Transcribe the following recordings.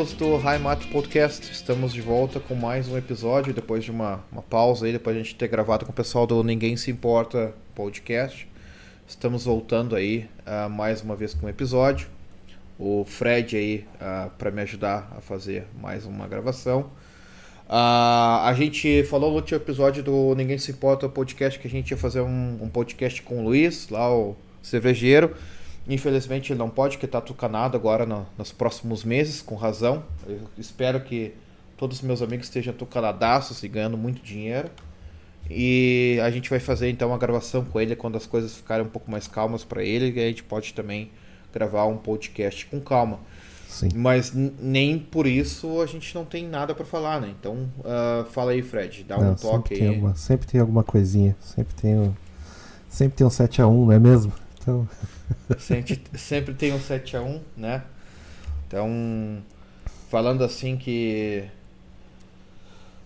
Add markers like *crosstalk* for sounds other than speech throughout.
amigos do Heimat Podcast. Estamos de volta com mais um episódio depois de uma, uma pausa aí, depois de a gente ter gravado com o pessoal do Ninguém Se Importa Podcast. Estamos voltando aí uh, mais uma vez com um episódio. O Fred aí uh, para me ajudar a fazer mais uma gravação. Uh, a gente falou no último episódio do Ninguém Se Importa Podcast que a gente ia fazer um, um podcast com o Luiz, lá o cervejeiro. Infelizmente ele não pode, porque está tucanado agora no, nos próximos meses, com razão. Eu espero que todos os meus amigos estejam tucanadaços e ganhando muito dinheiro. E a gente vai fazer então uma gravação com ele quando as coisas ficarem um pouco mais calmas para ele. E a gente pode também gravar um podcast com calma. Sim. Mas nem por isso a gente não tem nada para falar, né? Então uh, fala aí, Fred, dá Não, um toque sempre tem aí. Alguma, sempre tem alguma coisinha. Sempre tem, um- sempre tem um 7x1, não é mesmo? Então, Sempre, sempre tem um 7x1, né? Então, falando assim que.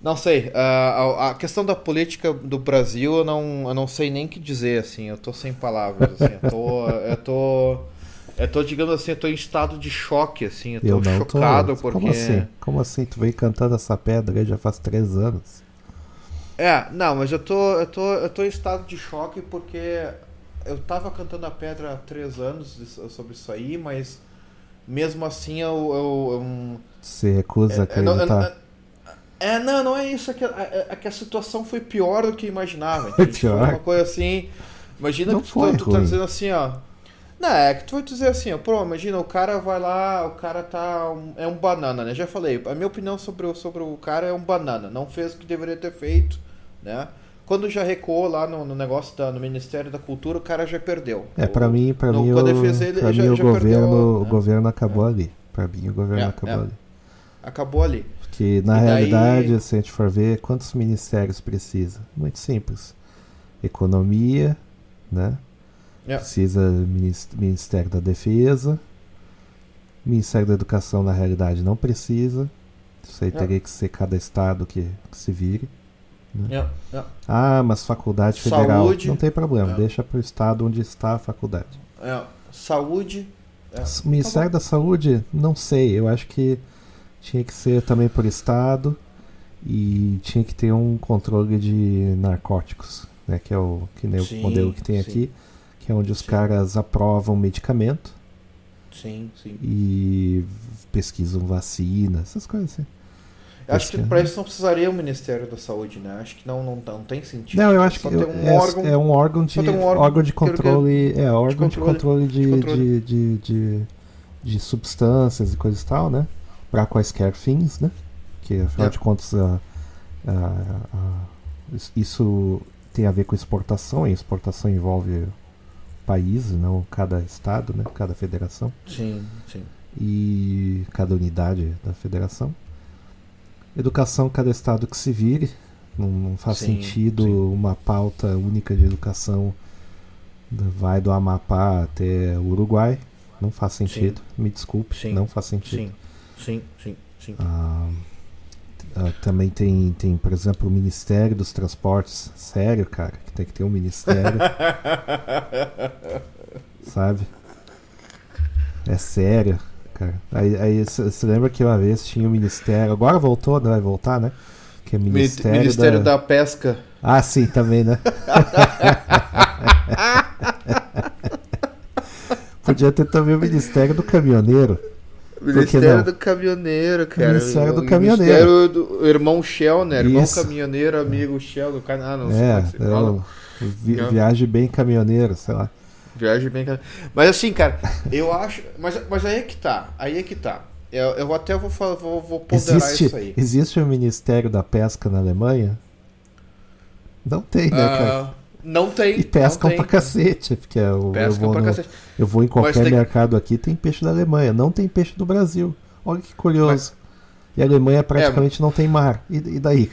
Não sei, a, a- a questão da política do Brasil eu não, eu não sei nem o que dizer, assim, eu tô sem palavras, assim, eu tô. *laughs* Eu tô. Eu tô, digamos assim, eu tô em estado de choque, assim, eu tô eu não tô. chocado porque. Como assim? Como assim? Tu veio cantando essa pedra já faz três anos. É, não, mas eu tô, eu tô, eu tô em estado de choque porque eu tava cantando a pedra há três anos sobre isso aí, mas mesmo assim eu. eu, eu- Você recusa é, não, acreditar. é, não, não é isso, é que, é, é que a situação foi pior do que eu imaginava. *laughs* Foi uma coisa assim. Imagina Não que tu, foi tá- tu tá dizendo assim, ó. Não, é que tu vai dizer assim, ó, pô, imagina, o cara vai lá, o cara tá. um- é um banana, né? Já falei, a minha opinião sobre o, sobre o cara é um banana, não fez o que deveria ter feito, né? Quando já recuou lá no, no negócio da, no Ministério da Cultura, o cara já perdeu. É, pra O- mim, no- mim, o, ele pra já- mim o já perdeu, governo, o né? governo acabou ali. Pra mim, o governo É, acabou é. ali. Acabou ali. Porque, na E daí- realidade, se a gente for ver, quantos ministérios precisa? Muito simples. Economia, né? É. Precisa minis- Ministério da Defesa. Ministério da Educação, na realidade, não precisa. Isso aí É. teria que ser cada estado que, que se vire. É, é, Ah, mas faculdade federal. Saúde. Não tem problema, É. deixa para o estado onde está a faculdade. Saúde. Ministério da Saúde, não sei. Eu acho que tinha que ser também por estado e tinha que ter um controle de narcóticos, né? Que é o que nem Sim, o modelo que tem sim. aqui, que é onde os Sim. caras aprovam medicamento Sim, sim. e pesquisam vacina, essas coisas assim. Acho que para isso não precisaria o Ministério da Saúde, né? Acho que não, não, não tem sentido. Não, eu acho Só que eu- um é, órgão. é um órgão de um órgão, órgão de controle, é órgão de controle- de, de controle. de, de, de, substâncias e coisas e tal, né? Para quaisquer fins, né? Que afinal É. de contas a- a- a- isso tem a ver com exportação, e exportação envolve países, não cada estado, né? Cada federação Sim, sim. e cada unidade da federação. Educação, cada estado que se vire. Não, não faz Sim, sentido sim. uma pauta única de educação vai do Amapá até o Uruguai. Não faz sentido. Me desculpe, Sim, não faz sentido. Sim, sim, sim, sim. Ah, ah, também tem, tem, por exemplo, o Ministério dos Transportes. Sério, cara, que tem que ter um ministério, *laughs* sabe? É sério, cara. Aí você lembra que uma vez tinha o ministério. Agora voltou, não vai voltar, né? Que é Mi- Ministério, Ministério da... da Pesca. Ah, sim, também, né? *laughs* Podia ter também o Ministério do Caminhoneiro. Ministério do Caminhoneiro, cara. Ministério do O Caminhoneiro. Ministério do irmão Shell, né? Irmão Isso. Caminhoneiro, amigo Shell do canal. Ah, não É, sei como é que se é fala. o Vi, viagem bem caminhoneiro, sei lá. Viagem bem. cara. Mas assim, cara, eu acho. Mas, mas aí é que tá. Aí é que tá. Eu, eu até vou, vou, vou ponderar Existe, isso aí. existe o Ministério da Pesca na Alemanha? Não tem, né, cara? Ah, não tem. E pescam não pra tem. cacete, porque eu, eu, Pescam vou pra no- cacete. eu vou em qualquer tem- mercado aqui, tem peixe da Alemanha, não tem peixe do Brasil. Olha que curioso. E a Alemanha praticamente não tem mar. E, e daí?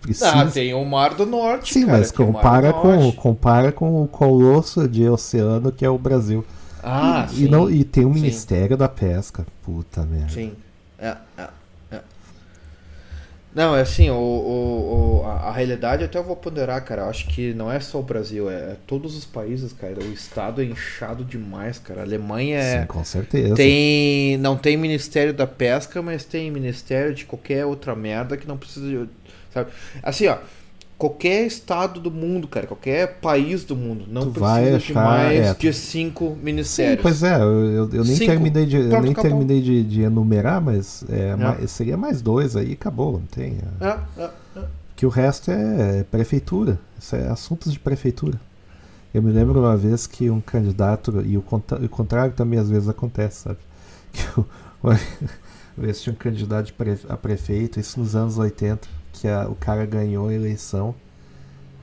Precisa. Ah, tem o Mar do Norte. Sim, cara, mas compara com, compara com o colosso de oceano que é o Brasil. Ah, e, sim. e não, e tem o sim. Ministério da Pesca. Puta merda. Sim. É, é, é. Não, é assim, o, o, o- a, a realidade até eu vou ponderar, cara. Eu acho que não é só o Brasil, é, é todos os países, cara. O estado é inchado demais, cara. A Alemanha é. Sim, com certeza. Tem, não tem Ministério da Pesca, mas tem Ministério de qualquer outra merda que não precisa de, sabe? Assim, ó, qualquer estado do mundo, cara, qualquer país do mundo não Tu vai precisa de achar, mais é, de cinco Sim, ministérios. pois é, eu, eu- eu nem Cinco. terminei de, eu Pronto, nem acabou. terminei de, de enumerar, mas é, É. seria mais dois aí, acabou, não tem. é. É, é. Que o resto é prefeitura, isso é assuntos de prefeitura. Eu me lembro uma vez que um candidato, e o, conta- o contrário também às vezes acontece, sabe? *laughs* Que uma *laughs* vez tinha um candidato de pre- a prefeito, isso nos anos 80, que a- o cara ganhou a eleição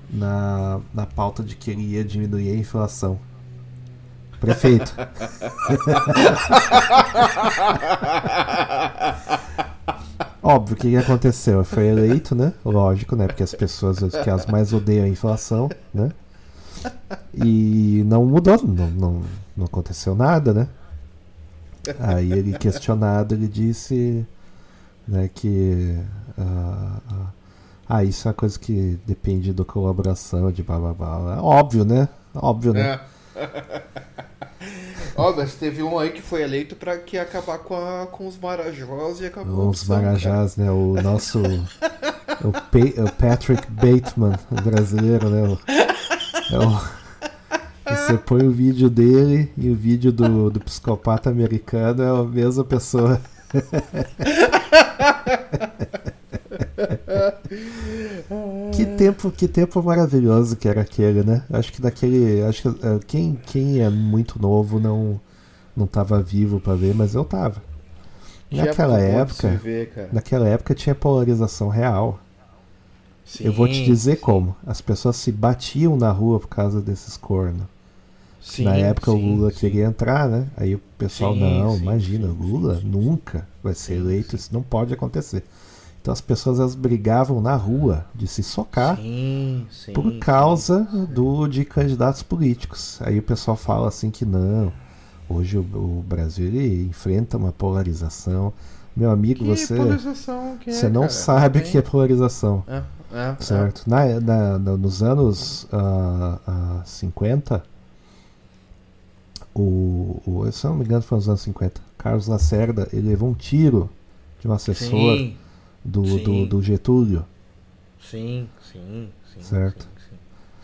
na, na pauta de que ele ia diminuir a inflação. Prefeito. *laughs* Óbvio, o que, aconteceu? Foi eleito, né? Lógico, né? Porque as pessoas que as mais odeiam a inflação, né? E não mudou, não, não, não aconteceu nada, né? Aí ele questionado, ele disse né, que ah, ah, ah, isso é uma coisa que depende da colaboração de blá blá. Óbvio, né? Óbvio, né? É. *laughs* Ó, mas teve um aí que foi eleito pra que acabar com, a, com os marajós e acabou. Os Marajás, né? O nosso. o, o Patrick Bateman, o brasileiro, né? O, é o- você põe o vídeo dele e o vídeo do, do psicopata americano é a mesma pessoa. *laughs* que tempo, que tempo maravilhoso que era aquele, né? Acho que daquele, acho que eh, quem, quem é muito novo não não tava vivo pra ver, mas eu tava. Naquela época, Ver, naquela época tinha polarização real. eu vou te dizer como. As pessoas se batiam na rua por causa desses cornos. Sim, na época o sim, Lula sim. queria entrar, né? Aí o pessoal, Sim, não, sim, imagina, sim, Lula sim, sim, nunca vai ser Sim, eleito, sim. isso não pode acontecer. Então as pessoas elas brigavam na rua de se socar Sim, sim, por sim. causa do de candidatos políticos. Aí o pessoal fala assim que não. Hoje o, o Brasil enfrenta uma polarização. Meu amigo, Que você que é, você não cara? sabe o que é polarização. É, é, é. Certo. Na, na- nos anos ah, ah, 50, o, o, se eu não me engano, foi nos anos 50, Carlos Lacerda ele levou um tiro de um assessor Sim, do, sim. do, do Getúlio. sim, sim, sim. Certo. Sim,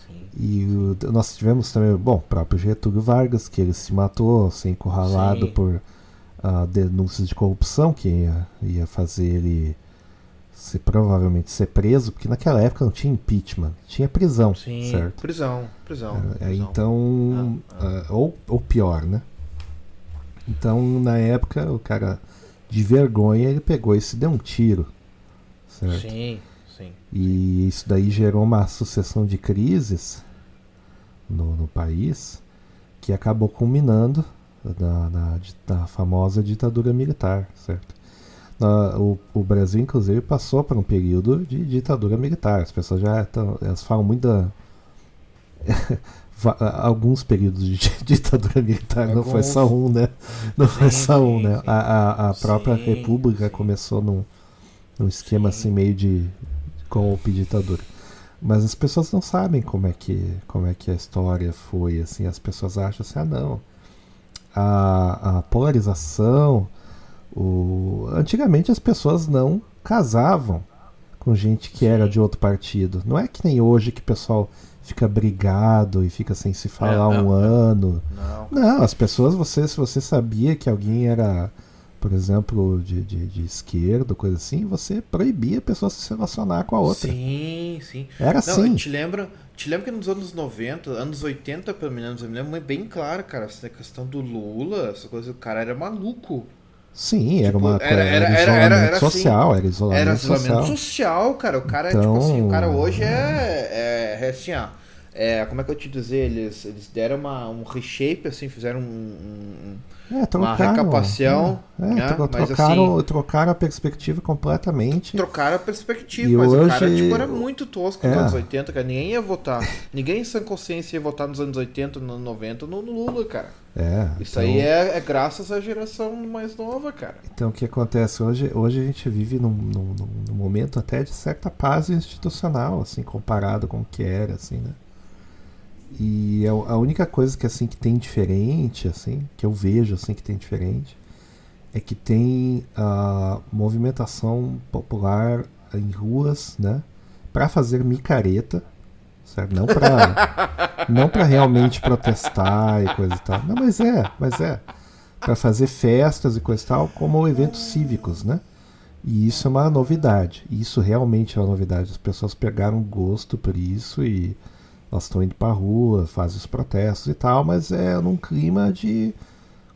sim, sim. E o- nós tivemos também, bom, o próprio Getúlio Vargas, que ele se matou, ser encurralado Sim. por ah, denúncias de corrupção, que ia, ia fazer ele ser, provavelmente ser preso, porque naquela época não tinha impeachment, tinha prisão, Sim, certo? prisão, prisão. É, prisão. então, Ah, ah, ou, ou pior, né? Então, na época, o cara, de vergonha, ele pegou e se deu um tiro, certo? Sim, sim. E isso daí gerou uma sucessão de crises no, no país que acabou culminando na, na, na famosa ditadura militar, certo? Na- o, o Brasil, inclusive, passou por um período de ditadura militar. As pessoas já tão, elas falam muito da. *laughs* alguns períodos de *laughs* ditadura militar, não foi só Alguns. um, né? Não foi Sim, só um, né? sim. A, a, a própria República começou num, num esquema Sim. assim meio de golpe ditadura. Mas as pessoas não sabem como é que como é que a história foi assim. As pessoas acham assim, ah não, a, a polarização, o antigamente as pessoas não casavam com gente que era Sim. de outro partido. Não é que nem hoje que o pessoal fica brigado e fica sem se falar É, um não, é. ano. Não. Não, as pessoas, você, se você sabia que alguém era por exemplo, de, de, de esquerda, coisa assim, você proibia a pessoa se relacionar com a outra. Sim, sim. Era Não, assim. Te lembro, te lembro que nos anos 90, anos 80, pelo menos, eu me lembro bem claro, cara, essa questão do Lula, essa coisa, o cara era maluco. Sim, era Tipo, uma era- coisa. era- Era, era- isolamento era- era assim. social, era isolamento, Era isolamento social. social, cara. O cara, Então- tipo assim, o cara hoje é, é, é assim, ó. É, como é que eu te dizer? Eles, eles deram uma, um reshape, assim, fizeram um, um- É, uma trocaram, recapaciação, é, né? tro- Mas, trocaram, trocaram a perspectiva completamente. trocaram a perspectiva, E mas o hoje- cara tipo, era muito tosco nos É. anos 80, cara. Ninguém ia votar. Ninguém em sã consciência ia votar nos anos 80, nos anos 90 no, Lula, cara. É, Isso então- aí é, é graças à geração mais nova, cara. Então o que acontece hoje? Hoje a gente vive num, num- num- num momento até de certa paz institucional, assim, comparado com o que era, assim, né? E a, a única coisa que assim que tem diferente, assim, que eu vejo assim que tem diferente, é que tem a movimentação popular em ruas, né? Para fazer micareta, certo? Não para *laughs* não para realmente protestar e coisa e tal. Não, mas é, mas é para fazer festas e coisa e tal, como eventos cívicos, né? E isso é uma novidade. Isso realmente é uma novidade. As pessoas pegaram gosto por isso e elas estão indo pra rua, fazem os protestos e tal, mas é num clima de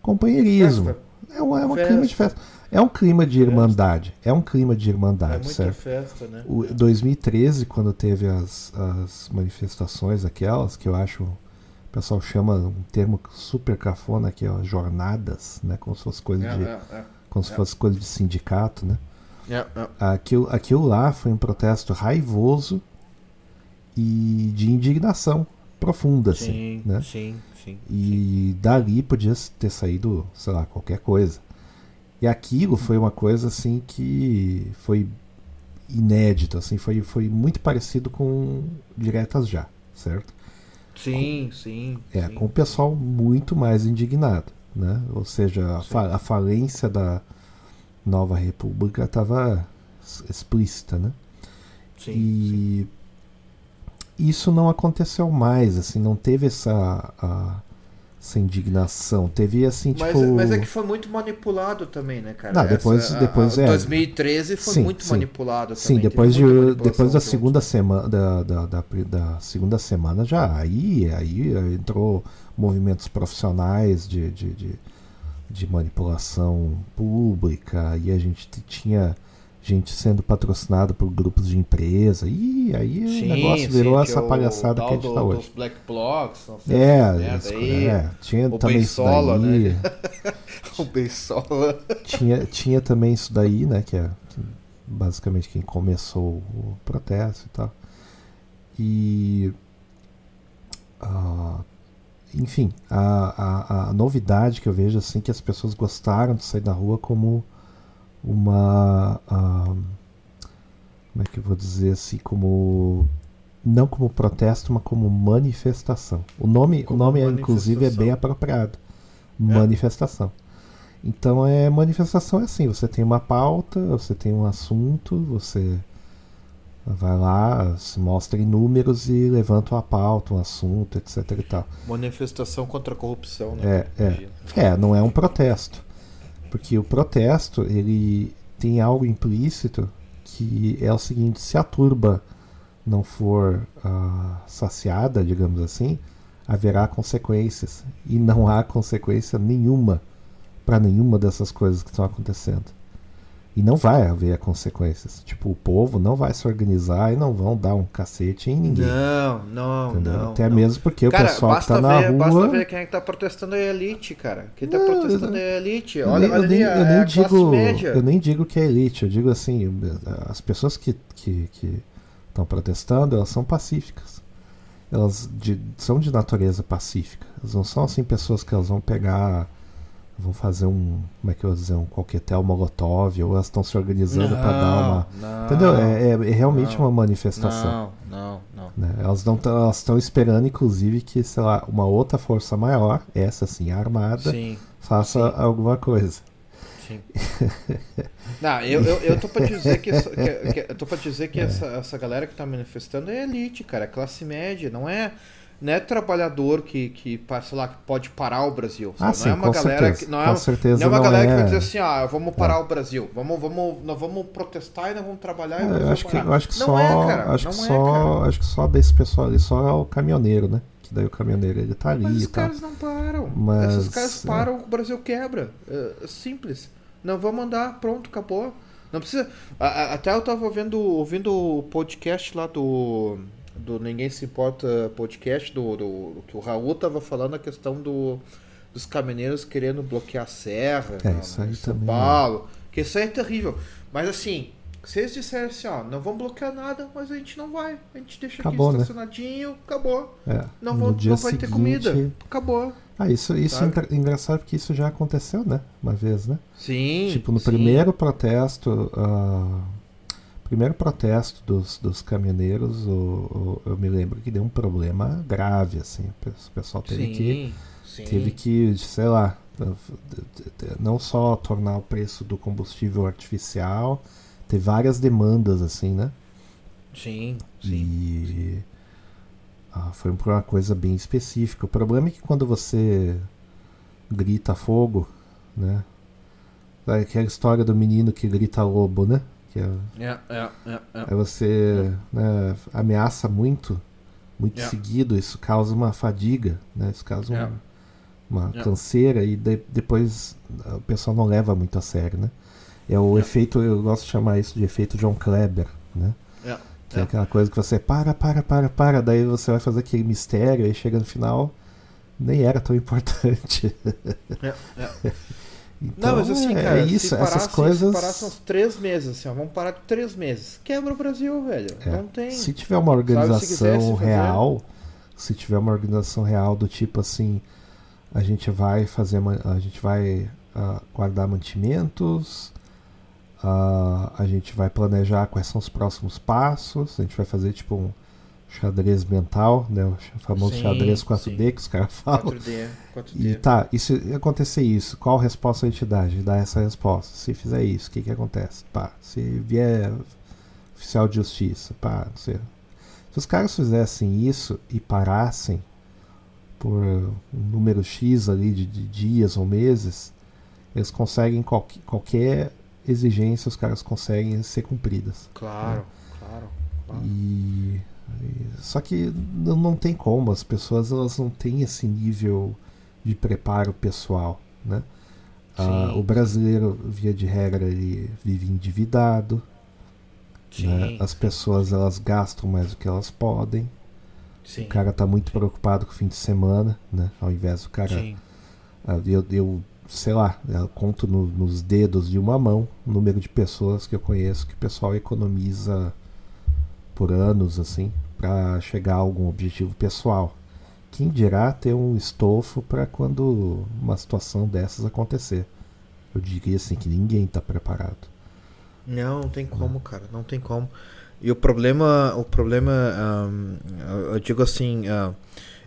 companheirismo. Festa. É um, é um Festa. clima de festa. É um clima de irmandade. É um clima de É irmandade, muita certo? festa, né? O 2013, quando teve as, as manifestações aquelas, que eu acho o pessoal chama um termo super cafona aqui, ó, jornadas, né? Como se fosse coisa É, de, é, é. como se é. fosse coisa de sindicato, né? É, é. Aquilo, aquilo lá foi um protesto raivoso e de indignação profunda, assim, Sim, né? sim, sim. E dali podia ter saído, sei lá, qualquer coisa. E aquilo foi uma coisa assim que foi inédito, assim, foi, foi muito parecido com Diretas Já, certo? Sim, sim. É, sim. com o pessoal muito mais indignado, né? Ou seja, a, fa- a falência da nova república estava explícita, né? Sim, e isso não aconteceu mais, assim, não teve essa, a- essa indignação, teve assim, Mas, tipo... mas é que foi muito manipulado também, né, cara? Não, depois- Essa- a- depois a, é. 2013 foi Sim, muito sim. manipulado Sim, também. depois, teve muita de, depois da segunda semana da, da, da, da segunda semana já aí, aí entrou movimentos profissionais de, de, de, de manipulação pública e a gente tinha gente sendo patrocinada por grupos de empresa e aí o Sim, negócio virou sim, essa tinha o palhaçada que a gente do- tá hoje. Dos Black Blocs, não sei É, isso- daí, é, tinha o também Beisola, isso daí. né? *laughs* O Beisola. tinha, tinha também isso daí, né? Que é que basicamente quem começou o protesto e tal. E. ah, enfim, a, a, a novidade que eu vejo assim que as pessoas gostaram de sair na rua como uma. ah, como é que eu vou dizer assim? Como. Não como protesto, mas como manifestação. O nome, Como o nome é, inclusive, é bem apropriado. Manifestação. Então é manifestação é assim, você tem uma pauta, você tem um assunto, você vai lá, se mostra em números e levanta uma pauta, um assunto, etc e tal. Manifestação contra a corrupção, né? É, é. É, não é um protesto. Porque o protesto, ele tem algo implícito que é o seguinte, se a turba não for ah, saciada, digamos assim, haverá consequências. E não há consequência nenhuma para nenhuma dessas coisas que estão acontecendo. E não vai haver consequências. Tipo, o povo não vai se organizar e não vão dar um cacete em ninguém. Não, não, entendeu? não. Até não. mesmo porque Cara, o pessoal que tá na ver, rua. basta ver quem é que tá protestando é a elite, cara. Quem tá Não, protestando eu- é a elite. Eu Olha, nem, olha eu nem, ali, eu é nem digo, eu nem digo que é elite, eu digo assim, as pessoas que que que estão protestando, elas são pacíficas. Elas de- são de natureza pacífica. Elas não são assim pessoas que elas vão pegar, vão fazer um, como é que eu vou dizer, um coquetel molotov, ou elas estão se organizando para dar uma, Não, entendeu? É, é- é realmente não, uma manifestação. Não, não, não. né? Elas não tão- elas estão esperando, inclusive, que sei lá, uma outra força maior, essa sim armada, Sim, faça alguma coisa. sim. *laughs* Não, eu, eu, eu tô pra dizer que, essa- que- que- eu tô pra dizer que essa, essa galera que tá manifestando é elite, cara, é classe média, não é não é trabalhador que, que sei lá, que pode parar o Brasil. Ah, não sim, é uma galera certeza, que não é, com certeza não é uma não galera é- que vai dizer assim, ah, vamos parar o Brasil, vamos, vamos, nós vamos protestar e nós vamos trabalhar e É, eu acho que, eu acho que não só, é, acho não que é, só, acho que só desse pessoal ali só é o caminhoneiro, né? Que daí o caminhoneiro ele tá ali Mas os tal. caras não param. Mas, Esses caras é. param, o Brasil quebra. É, é simples. Não vamos andar, pronto, acabou. Não precisa. até eu tava ouvindo, ouvindo o podcast lá do. Do Ninguém Se Importa podcast, do, do, do que o Raul tava falando a questão do, dos caminhoneiros querendo bloquear a serra É, na- isso aí São também, Paulo. Que isso aí é terrível. Mas assim, se eles disserem assim, ó, não vão bloquear nada, mas a gente não vai. A gente deixa Acabou, aqui né? estacionadinho, acabou. É, Não, dia não vai ter seguinte, comida. Acabou. Ah, isso, isso é Sabe? engraçado porque isso já aconteceu, né? Uma vez, né? Sim. tipo, no sim. primeiro protesto, ah, primeiro protesto dos, dos caminhoneiros, o, o- eu me lembro que deu um problema grave, assim. O pe- o pessoal teve que Sim, sim. teve que, sei lá, não só tornar o preço do combustível artificial, ter várias demandas assim, né? Sim, sim. E ah, foi por uma coisa bem específica. O problema é que quando você grita fogo, né? Aquela história do menino que grita lobo, né? Que é, É, é, é, é. aí você né, ameaça muito, muito É. seguido, isso causa uma fadiga, né? Isso causa É. uma É. canseira e de- depois o pessoal não leva muito a sério, né? É o efeito, eu gosto de chamar isso de efeito John Kleber, né? Que é aquela coisa que você para, para, para, para, daí você vai fazer aquele mistério e chega no final, nem era tão importante. É, é. *laughs* Então, Não, mas assim, é, cara, é isso, se essas coisas. se parasse uns três meses, assim, ó, vamos parar de três meses. Quebra o Brasil, velho. É, Não tem. Se tiver uma se organização fazer- real, se tiver uma organização real do tipo assim, a gente vai fazer, a gente vai ah, guardar mantimentos, ah, a gente vai planejar quais são os próximos passos, a gente vai fazer tipo um xadrez mental, né, o famoso Sim, xadrez 4D sim. que os caras falam. 4D, 4D. E tá, e se acontecer isso, qual resposta a gente dá? Essa resposta. Se fizer isso, o que que acontece? Pá, se vier oficial de justiça, pá, não sei. Se os caras fizessem isso e parassem por um número X ali de, de dias ou meses, eles conseguem qualquer, qualquer exigência, os caras conseguem ser cumpridas. Claro, claro, claro. E, e- só que não, tem como, as pessoas elas não têm esse nível de preparo pessoal, né? Ah, o brasileiro, via de regra, ele vive endividado, né? As pessoas elas gastam mais do que elas podem, sim. o cara tá muito preocupado com o fim de semana, né? Ao invés do cara Sim, ah, Eu, eu sei lá, eu conto no- nos dedos de uma mão o número de pessoas que eu conheço que o pessoal economiza por anos, assim, para chegar a algum objetivo pessoal. Quem dirá ter um estofo para quando uma situação dessas acontecer? Eu diria assim que ninguém está preparado. Não, não tem como, cara, não tem como. E o problema, o problema, ahn, eu- digo assim, ah,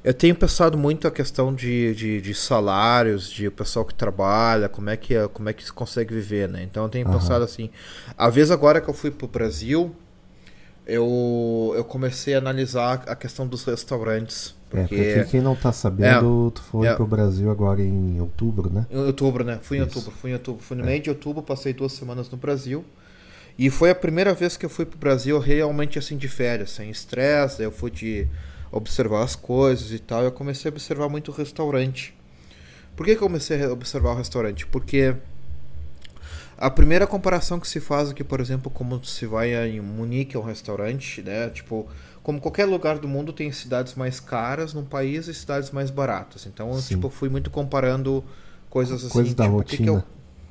eu tenho pensado muito a questão de, de, de salários, de o pessoal que trabalha, como é que como é que se consegue viver, né? Então eu tenho Aham. pensado assim, a vez agora que eu fui pro Brasil, eu, eu comecei a analisar a questão dos restaurantes, É, porque porque quem não tá sabendo, tu foi é. pro Brasil agora em outubro, né? Em outubro, né? Fui em Isso. outubro, fui em outubro. Fui no É. meio de outubro, passei duas semanas no Brasil. E foi a primeira vez que eu fui pro Brasil realmente assim de férias, sem estresse. Eu fui de observar as coisas e tal. Eu comecei a observar muito o restaurante. Por que, que eu comecei a observar o restaurante? Porque a primeira comparação que se faz aqui, por exemplo, como se vai em Munique a um restaurante, né? Tipo, como qualquer lugar do mundo tem cidades mais caras num país e cidades mais baratas. Então, eu, tipo, fui muito comparando coisas assim, Coisas da tipo, o que que rotina. eu-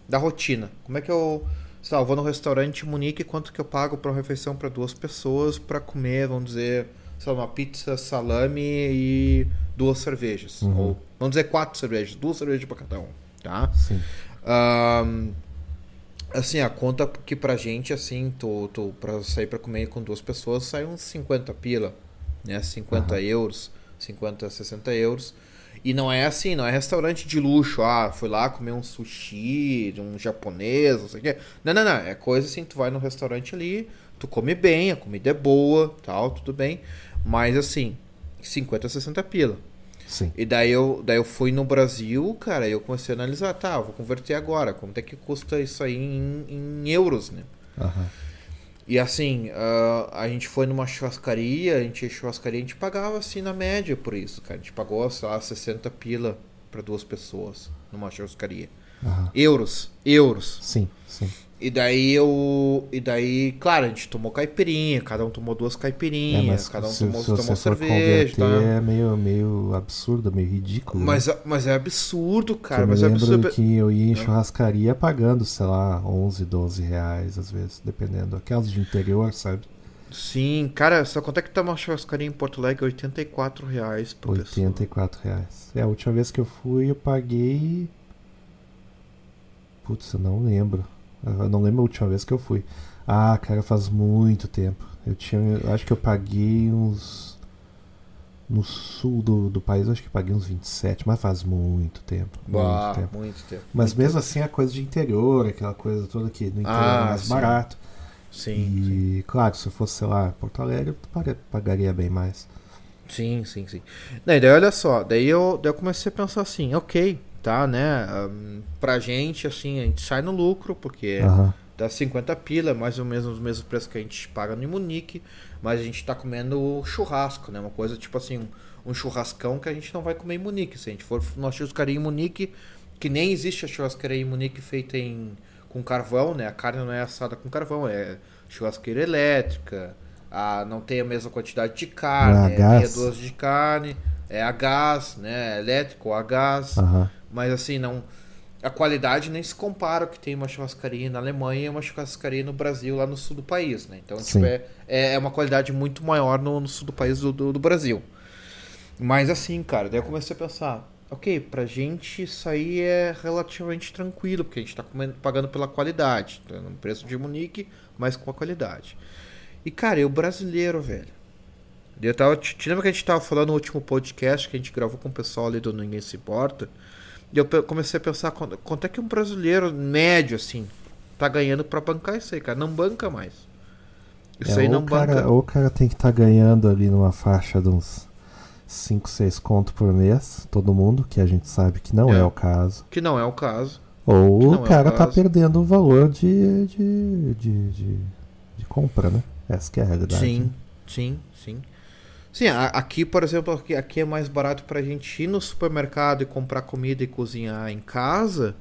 da rotina. Como é que eu, sei lá, eu vou no restaurante em Munique, quanto que eu pago para uma refeição para duas pessoas para comer, vamos dizer, sei lá, uma pizza, salame e duas cervejas, Uhum. ou vamos dizer quatro cervejas, duas cervejas para cada um, tá? Sim. Ahn, assim, a conta que pra gente, assim, tu, tu, pra sair pra comer com duas pessoas, sai uns 50 pila, né? 50 Aham. euros, 50, 60 euros. E não é assim, não é restaurante de luxo, ah, fui lá comer um sushi, um japonês, não sei o quê. Não, não, não, é coisa assim, tu vai no restaurante ali, tu come bem, a comida é boa, tal, tudo bem. Mas assim, 50, 60 pila. Sim. E daí eu, daí eu fui no Brasil, cara, e eu comecei a analisar, tá, eu vou converter agora, quanto é que custa isso aí em, em euros, né? Aham. E assim, ah, a gente foi numa churrascaria, a gente ia churrascaria, a gente pagava assim na média por isso, cara. A gente pagou, sei lá, 60 pila para duas pessoas numa churrascaria. Aham. Euros, euros. Sim, sim. E daí eu. E daí, claro, a gente tomou caipirinha, cada um tomou duas É, caipirinhas, mas cada um se, tomou, se tomou cerveja. Tá? é meio, meio absurdo, meio ridículo. né? Mas, mas é absurdo, cara. eu me Mas é lembro absurdo. que eu ia em Né? churrascaria pagando, sei lá, 11, 12 reais, às vezes, dependendo. Aquelas de interior, sabe? Sim, cara, só quanto é que tá uma churrascaria em Porto Alegre? 84 reais por pessoa. 84 reais. É, a última vez que eu fui, eu paguei. Putz, eu não lembro. Eu não lembro a última vez que eu fui. Ah, cara, faz muito tempo. Eu tinha. Eu acho que eu paguei uns. No sul do, do país, eu acho que paguei uns 27, mas faz muito tempo. Bah, muito tempo. muito tempo. Mas Muito mesmo assim, a coisa de interior, aquela coisa toda que no interior Ah, é mais sim. barato. Sim, sim. E, claro, se eu fosse, sei lá, Porto Alegre, eu pag- pagaria bem mais. Sim, sim, sim. Daí, daí olha só, daí eu, daí eu comecei a pensar assim, ok, tá, né? pra gente, assim, a gente sai no lucro, porque Aham. dá 50 pila, mais ou menos o mesmo preço que a gente paga no Munique, mas a gente tá comendo churrasco, né? Uma coisa tipo assim, um, um churrascão que a gente não vai comer em Munique. Se a gente for numa churrascaria em Munique, que nem existe a churrascaria em Munique feita em, com carvão, né? A carne não é assada com carvão, é churrasqueira elétrica, a, não tem a mesma quantidade de carne, é é meia dúzia de carne, é a gás, né? É Elétrico ou a gás. Aham. Mas assim, não. A qualidade nem se compara o que tem uma churrascaria na Alemanha e uma churrascaria no Brasil, lá no sul do país, né? Então, Sim. tipo, é, é uma qualidade muito maior no, no sul do país do, do, do Brasil. Mas assim, cara, daí eu comecei a pensar, ok, pra gente isso aí é relativamente tranquilo, porque a gente tá comendo- pagando pela qualidade. Tá no preço de Munique, mas com a qualidade. E, cara, e o brasileiro, velho? Eu tava, te, te lembra que a gente tava falando no último podcast que a gente gravou com o pessoal ali do Ninguém Se Importa? E eu comecei a pensar quanto, quanto é que um brasileiro médio, assim, tá ganhando pra bancar isso aí, cara. Não banca mais. Isso É, aí não o cara, banca. ou o cara tem que estar ganhando ali numa faixa de uns 5, 6 conto por mês, todo mundo, que a gente sabe que não é, É. o caso. Que não é o caso. Ou é o o cara tá caso. perdendo o valor de, de, de, de, de compra, né? Essa que é a realidade. Sim, sim, sim. Sim, a- aqui, por exemplo, aqui, aqui é mais barato pra gente ir no supermercado e comprar comida e cozinhar em casa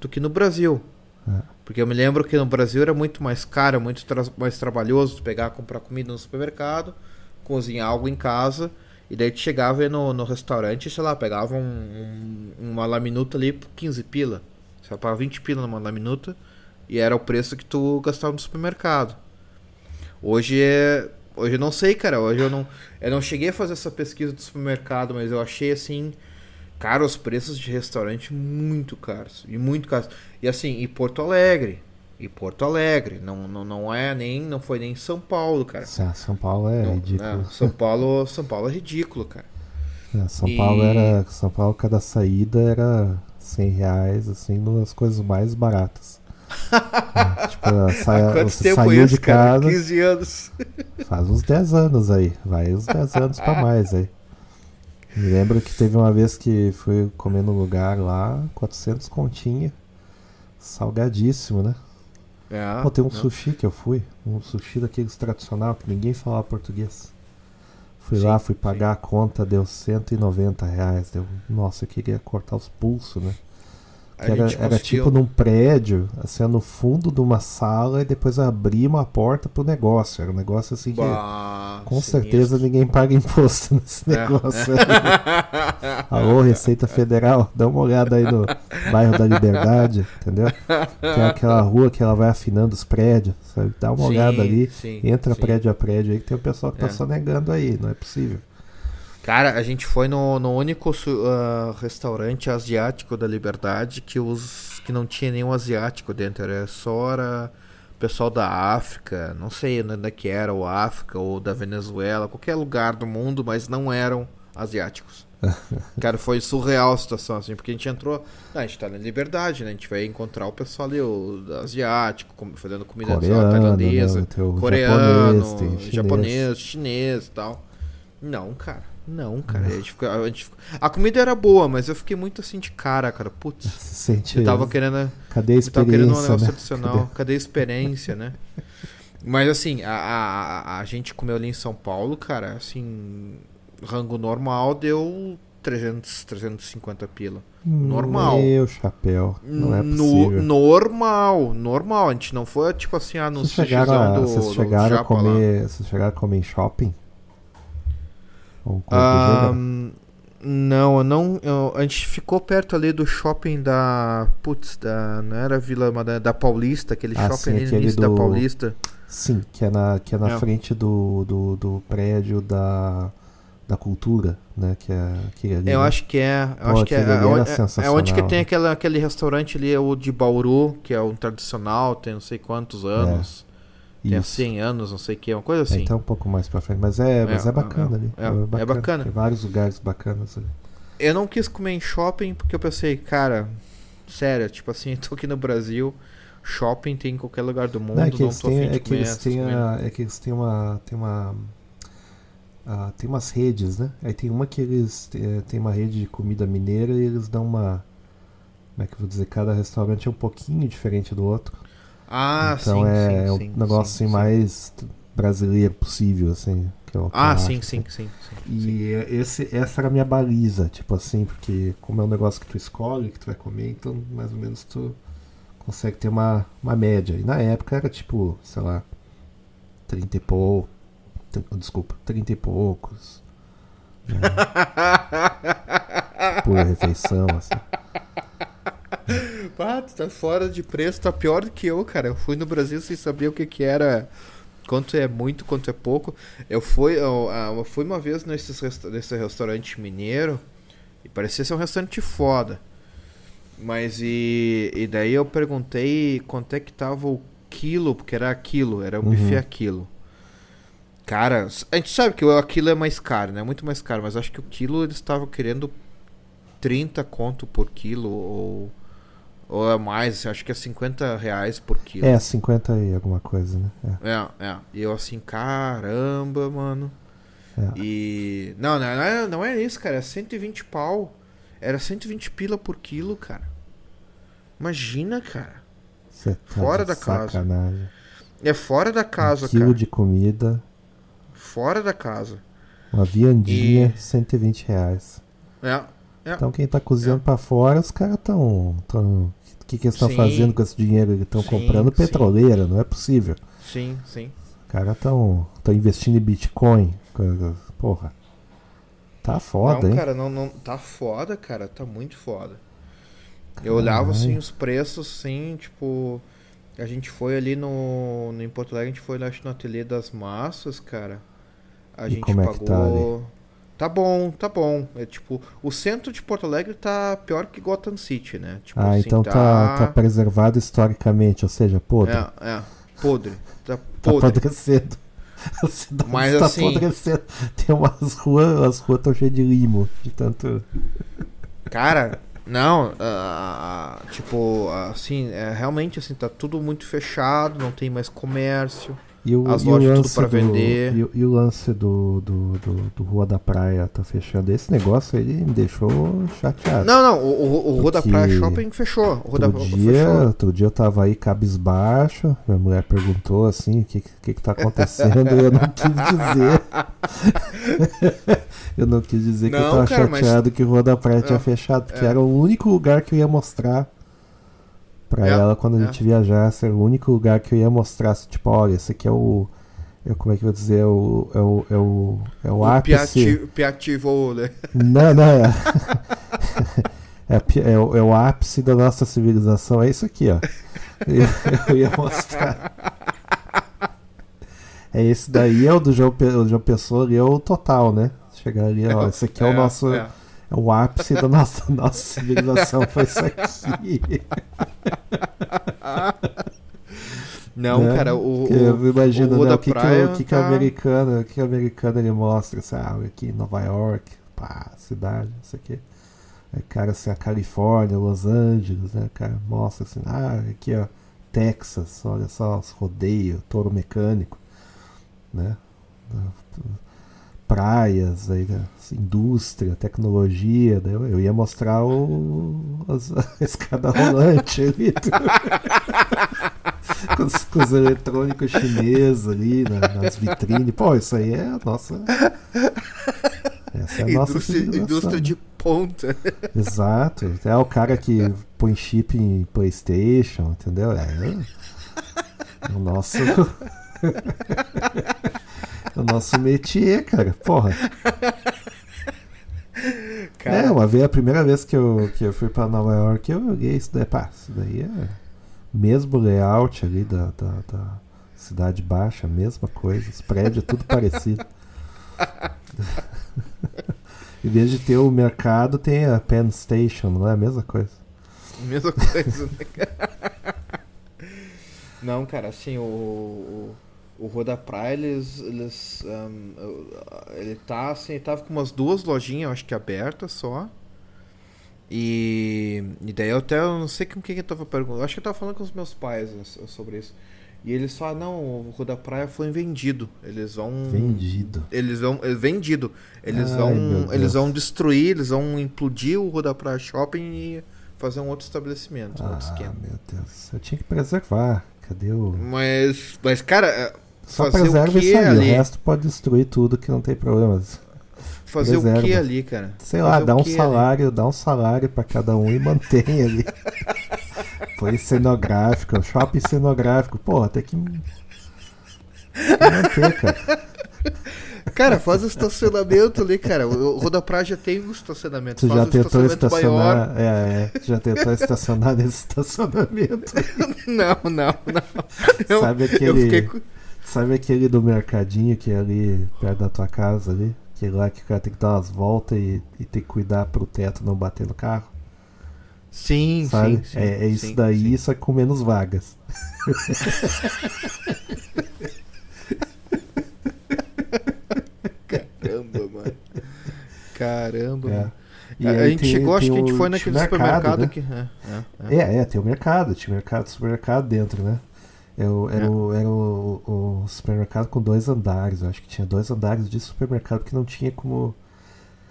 do que no Brasil. É. Porque eu me lembro que no Brasil era muito mais caro, muito tra- mais trabalhoso pegar, comprar comida no supermercado, cozinhar algo em casa, e daí tu chegava no, no restaurante, sei lá, pegava um, um- uma laminuta ali por 15 pila. Você pagava 20 pila numa laminuta, e era o preço que tu gastava no supermercado. Hoje é. Hoje eu não sei, cara. Hoje eu não. Eu não cheguei a fazer essa pesquisa do supermercado, mas eu achei assim. Cara, os preços de restaurante muito caros. E muito caros. E assim, e Porto Alegre. E Porto Alegre. Não, não, não é nem. Não foi nem São Paulo, cara. São Paulo é Não, ridículo. é, São Paulo. São Paulo é ridículo, cara. É, São E- Paulo era. São Paulo, cada saída era 100 reais, assim, nas coisas mais baratas. É, *laughs* tipo, a saia- Quanto tempo saiu isso, de cara? casa. 15 anos. Faz uns 10 anos aí. Vai uns 10 anos pra mais aí. Me lembro que teve uma vez que fui comer no lugar lá, 400 continha. Salgadíssimo, né? É, Pô, tem um não. sushi que eu fui. Um sushi daqueles tradicional que ninguém falava português. Fui Sim, lá, fui sim. pagar a conta, deu 190 reais. Deu... Nossa, eu queria cortar os pulsos, né? Era, era tipo num prédio, assim, no fundo de uma sala e depois abria uma porta pro negócio. Era um negócio assim que. Bah, Com sinistro. certeza ninguém paga imposto *laughs* nesse É. negócio aí. Alô, Receita Federal, dá uma olhada aí no bairro da Liberdade, entendeu? Que é aquela rua que ela vai afinando os prédios, sabe? Dá uma Sim, olhada ali, sim, entra sim. prédio a prédio aí que tem o pessoal que tá É. sonegando aí, não é possível. Cara, a gente foi no, no único ah, restaurante asiático da Liberdade que os que não tinha nenhum asiático dentro, era só era pessoal da África, não sei onde é que era, ou África ou da Venezuela, qualquer lugar do mundo, mas não eram asiáticos. *laughs* Cara, foi surreal a situação assim, porque a gente entrou, ah, a gente tá na Liberdade, né? A gente vai encontrar o pessoal ali, o asiático, fazendo comida Coreano, tailandesa, né? Tem o coreano, japonês, chinês e tal. Não, cara. Não, cara. A, gente ficou- a, ficou- a comida era boa, mas eu fiquei muito assim de cara, cara. Putz. *laughs* Se sente. Eu tava querendo. Cadê a Eu tava querendo um experiência, negócio né? adicional. Cadê a experiência, né? *laughs* Mas assim, a, a, a- gente comeu ali em São Paulo, cara, assim, rango normal deu 300, 350 pila. normal. Meu chapéu. Não é No- possível. normal, normal. A gente não foi tipo assim, ah, no Vocês chegaram, do, vocês do chegaram a Japa lá. comer. Vocês chegaram a comer em shopping? Ou Ah, não, eu não. eu- a gente ficou perto ali do shopping da. Putz, da. Não era Vila, da, da Paulista, aquele Ah, shopping sim, ali no início do- da Paulista. Sim, que é na, que é na É. frente do, do, do prédio da, da cultura, né? Que é aquele ali. Eu né? acho que é. Eu Pô, acho que é. É, é- é onde que tem aquela, aquele restaurante ali, é o de Bauru, que é um tradicional, tem não sei quantos anos. Tem há Isso. 100 anos, não sei o que, uma coisa É, assim. então um pouco mais pra frente. Mas é, mas É, é, bacana é, ali. é, é bacana. Tem vários lugares bacanas ali. Eu não quis comer em shopping porque eu pensei, cara, sério, tipo assim, *laughs* eu tô aqui no Brasil, shopping tem em qualquer lugar do mundo, Não, não, é que eles tô afim têm, de é que comer eles têm, a- é que eles têm uma. Tem uma ah, tem umas redes, né? Aí tem uma que eles. eh, tem uma rede de comida mineira e eles dão uma. Como é que eu vou dizer? Cada restaurante é um pouquinho diferente do outro. Ah, então sim, é, sim, é um sim, negócio sim, assim sim. mais brasileiro possível, assim. Que o que eu Ah, acho, sim, assim. sim, sim, sim. E esse, essa era a minha baliza, tipo assim, porque como é um negócio que tu escolhe, que tu vai comer, então mais ou menos tu consegue ter uma, uma média. E na época era tipo, sei lá, 30 e pouco. Desculpa, 30 e poucos. né, *laughs* por refeição, assim. Tu tá fora de preço, tá pior do que eu, cara. Eu fui no Brasil sem saber o que que era, quanto é muito, quanto é pouco. Eu fui, eu, eu fui uma vez resta- nesse restaurante mineiro e parecia ser um restaurante foda. Mas e, e daí eu perguntei quanto é que tava o quilo, porque era aquilo, era um Uhum. buffet aquilo. Cara, a gente sabe que o aquilo é mais caro, né? Muito mais caro, mas acho que o quilo eles estavam querendo 30 conto por quilo ou, ou é mais, acho que é 50 reais por quilo. É, 50 e alguma coisa, né? É. É, é. E eu assim, caramba, mano. É. E. Não, não, não é, não é isso, cara. É 120 pau. Era 120 pila por quilo, cara. Imagina, cara. Cê tá Fora da casa. sacanagem. É fora da casa, um quilo cara. de comida, Fora da casa. uma viandinha, E- 120 reais. É. É. Então quem tá cozinhando pra fora, os caras tão. tão... O que, que eles estão Sim. fazendo com esse dinheiro? Eles estão Sim, comprando sim. petroleira, não é possível. Sim, sim. Os caras estão tão investindo em Bitcoin. Porra. Tá foda, não, hein? cara, não, não. Tá foda, cara. Tá muito foda. Eu olhava assim Caralho. os preços, assim, tipo. A gente foi ali no, no em Porto Alegre, a gente foi lá acho, no ateliê das massas, cara. A E gente é que pagou. tá Tá bom, tá bom. É tipo, o centro de Porto Alegre tá pior que Gotham City, né? Tipo Ah, assim, então tá, tá preservado historicamente, ou seja, podre. É, é. Podre. Tá *laughs* Tá podre. apodrecendo. A cidade Mas, tá assim- apodrecendo. Tem umas ruas, as ruas estão cheias de limo. De tanto. Cara, não, ah, tipo, assim, é, realmente assim, tá tudo muito fechado, não tem mais comércio. E o, As e lojas tudo lance pra do- vender. E, o- e o lance do, do, do, do Rua da Praia tá fechando. Esse negócio aí me deixou chateado. Não, não, o, o, o Rua da Praia Shopping fechou. O Rua da Outro Praia dia, fechou. outro dia eu tava aí cabisbaixo, minha mulher perguntou assim, o que, que que tá acontecendo, e eu não quis dizer. *laughs* eu não quis dizer que eu Não, tava cara, mas- chateado que o Rua da Praia tinha É, fechado, porque é. era o único lugar que eu ia mostrar pra É, ela quando a é. gente viajasse, era o único lugar que eu ia mostrar, assim, tipo, olha, esse aqui é o... é- como é que eu vou dizer? É o, é o, é o, é o, O ápice... Piati- Piativo, né? *laughs* Não, não, é. *laughs* É, é o, é o ápice da nossa civilização, é isso aqui, ó. Eu, eu ia mostrar. É esse daí, é o do João, o João Pessoa ali, é o total, né? Chegar ali, ó, esse aqui é, o nosso. É. é. o ápice da nossa, *laughs* nossa civilização, foi isso aqui. Não, né? cara, o. Que o- eu imagino, o Rua né? O que, que, o, que, que tá- a americana, o que a americana ele mostra, sabe? Aqui em Nova York, pá, cidade, isso aqui. Aí, cara, assim, a Califórnia, Los Angeles, né? Cara, mostra assim, ah, aqui, ó, Texas, olha só, os rodeios, touro mecânico, né? Praias, aí, né, indústria, tecnologia. Daí eu, ia mostrar o, as- *laughs* a escada rolante ali. com, os, com os eletrônicos chineses ali na- nas vitrines. Pô, isso aí é a nossa. Essa é a nossa indústria, civilização, indústria né? de ponta. Exato. É o cara que põe chip em Playstation, entendeu? É o nosso. *laughs* o nosso métier, cara. Porra. Cara, É, uma vez, a primeira vez que eu, que eu fui pra Nova York, eu joguei isso daí. Pá, isso daí é mesmo layout ali da, da, da Cidade Baixa, mesma coisa. Os prédios, tudo parecido. *laughs* em vez de ter o mercado, tem a Penn Station, não é a mesma coisa? Mesma coisa, né, cara? Não, cara, assim, o, o, Rua da Praia, eles. eles ahn, ele tá assim, ele tava com umas duas lojinhas, acho que abertas só. E, e daí eu até eu não sei com quem que eu tava perguntando. Acho que eu tava falando com os meus pais né, sobre isso. E eles falam, não, o Rua da Praia foi vendido. Eles vão. Vendido. Eles vão. é vendido. Eles Ai, vão. Eles vão destruir, eles vão implodir o Rua da Praia Shopping e fazer um outro estabelecimento, um outro Ah, esquema. meu Deus. Eu tinha que preservar. Cadê o. Mas, mas cara, é, Só fazer o preserva que isso aí. ali? O resto pode destruir tudo que não tem problemas. fazer o que preserva. ali, cara? Sei Fazer lá, o dá um que ali? salário, dá um salário pra cada um e mantém ali. *laughs* Põe cenográfico, shopping cenográfico. Porra, tem que. Tem que manter, cara. Cara, faz o estacionamento ali, cara. O o Rua da Praia já tem um estacionamento. Tu faz já um tentou estacionamento maior. estacionar. É, é. Já tentou estacionar nesse estacionamento. *laughs* Não, não, não. Eu, Sabe eu aquele- fiquei com... Sabe aquele do mercadinho que é ali perto da tua casa ali? Que lá que o cara tem que dar umas voltas e, e tem que cuidar pro teto não bater no carro? Sim, Sabe? sim, sim. é, é isso sim, daí, sim. só que com menos vagas. *laughs* Caramba, mano. Caramba, É. mano. E a, gente tem- chegou, acho tem que a gente foi naquele supermercado, supermercado né? que. É, é, é. É, é, tem o mercado, tinha mercado, supermercado dentro, né? É o- Era, É. o, era o, o supermercado com dois andares, eu acho que tinha dois andares de supermercado que não tinha como.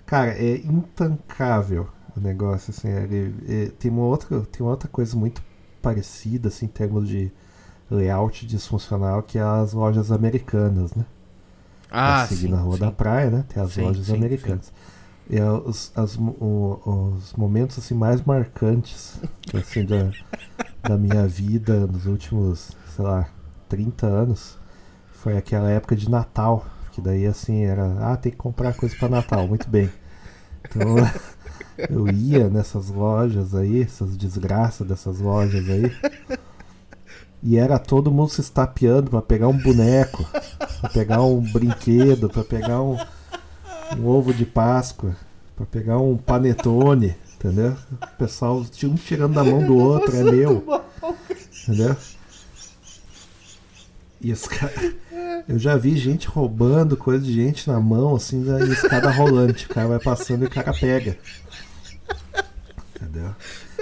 Cara, é intancável o negócio, assim. Ele, é, tem, uma outra, tem uma outra coisa muito parecida, assim, em termos de layout disfuncional, que é as lojas americanas, né? Ah, Pra seguir sim, na Rua sim. da Praia, né? Tem as Sim, lojas americanas. E é os, as o- os momentos assim, mais marcantes assim, da, *laughs* da minha vida nos últimos, sei lá, 30 anos foi aquela época de Natal. Que daí assim era, ah, tem que comprar coisa para Natal, muito bem. Então *laughs* eu ia nessas lojas aí, essas desgraças dessas lojas aí. E era todo mundo se estapeando pra pegar um boneco, pra pegar um brinquedo, pra pegar um, um ovo de Páscoa, pra pegar um panetone, entendeu? O pessoal um tirando da mão do outro, é meu. Entendeu? E os caras. Eu já vi gente roubando coisa de gente na mão, assim, da escada rolante. O cara vai passando e o cara pega. Entendeu?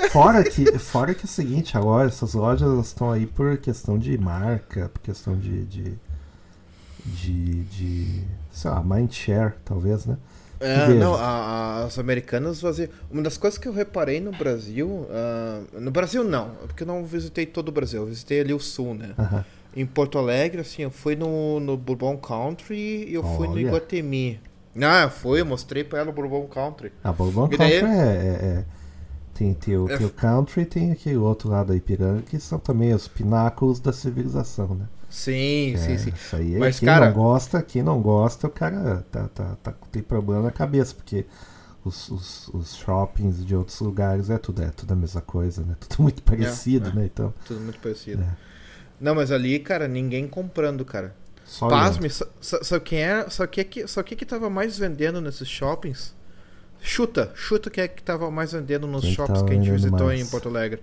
Fora que, fora que é o seguinte, agora essas lojas estão aí por questão de marca, por questão de. de, de, de sei lá, mind share, talvez, né? É, não, a- a- as americanas faziam. Uma das coisas que eu reparei no Brasil. ah, no Brasil não, porque eu não visitei todo o Brasil, eu visitei ali o sul, né? Aham. Em Porto Alegre, assim, eu fui no, no Bourbon Country e eu fui no Olha. Iguatemi. Ah, fui, eu mostrei pra ela o Bourbon Country. A Bourbon E daí- Country é, é- é- Tem, tem, o, É tem o country e tem aquele outro lado da Ipiranga, que são também os pináculos da civilização, né? Sim, sim, É, sim. Isso aí, Mas, quem cara- não gosta, quem não gosta, o cara tá, tá, tá- tem problema na cabeça, porque os, os, os shoppings de outros lugares é tudo, é tudo a mesma coisa, né? Tudo muito parecido, é. né? Então, Tudo muito parecido. É. Não, mas ali, cara, ninguém comprando, cara. só Pasme, sa- sabe quem era? Sabe o que, que, sabe o que que tava mais vendendo nesses shoppings? Chuta, chuta quem é que tava mais vendendo nos Quem que shoppings tava que a gente visitou mais? em Porto Alegre.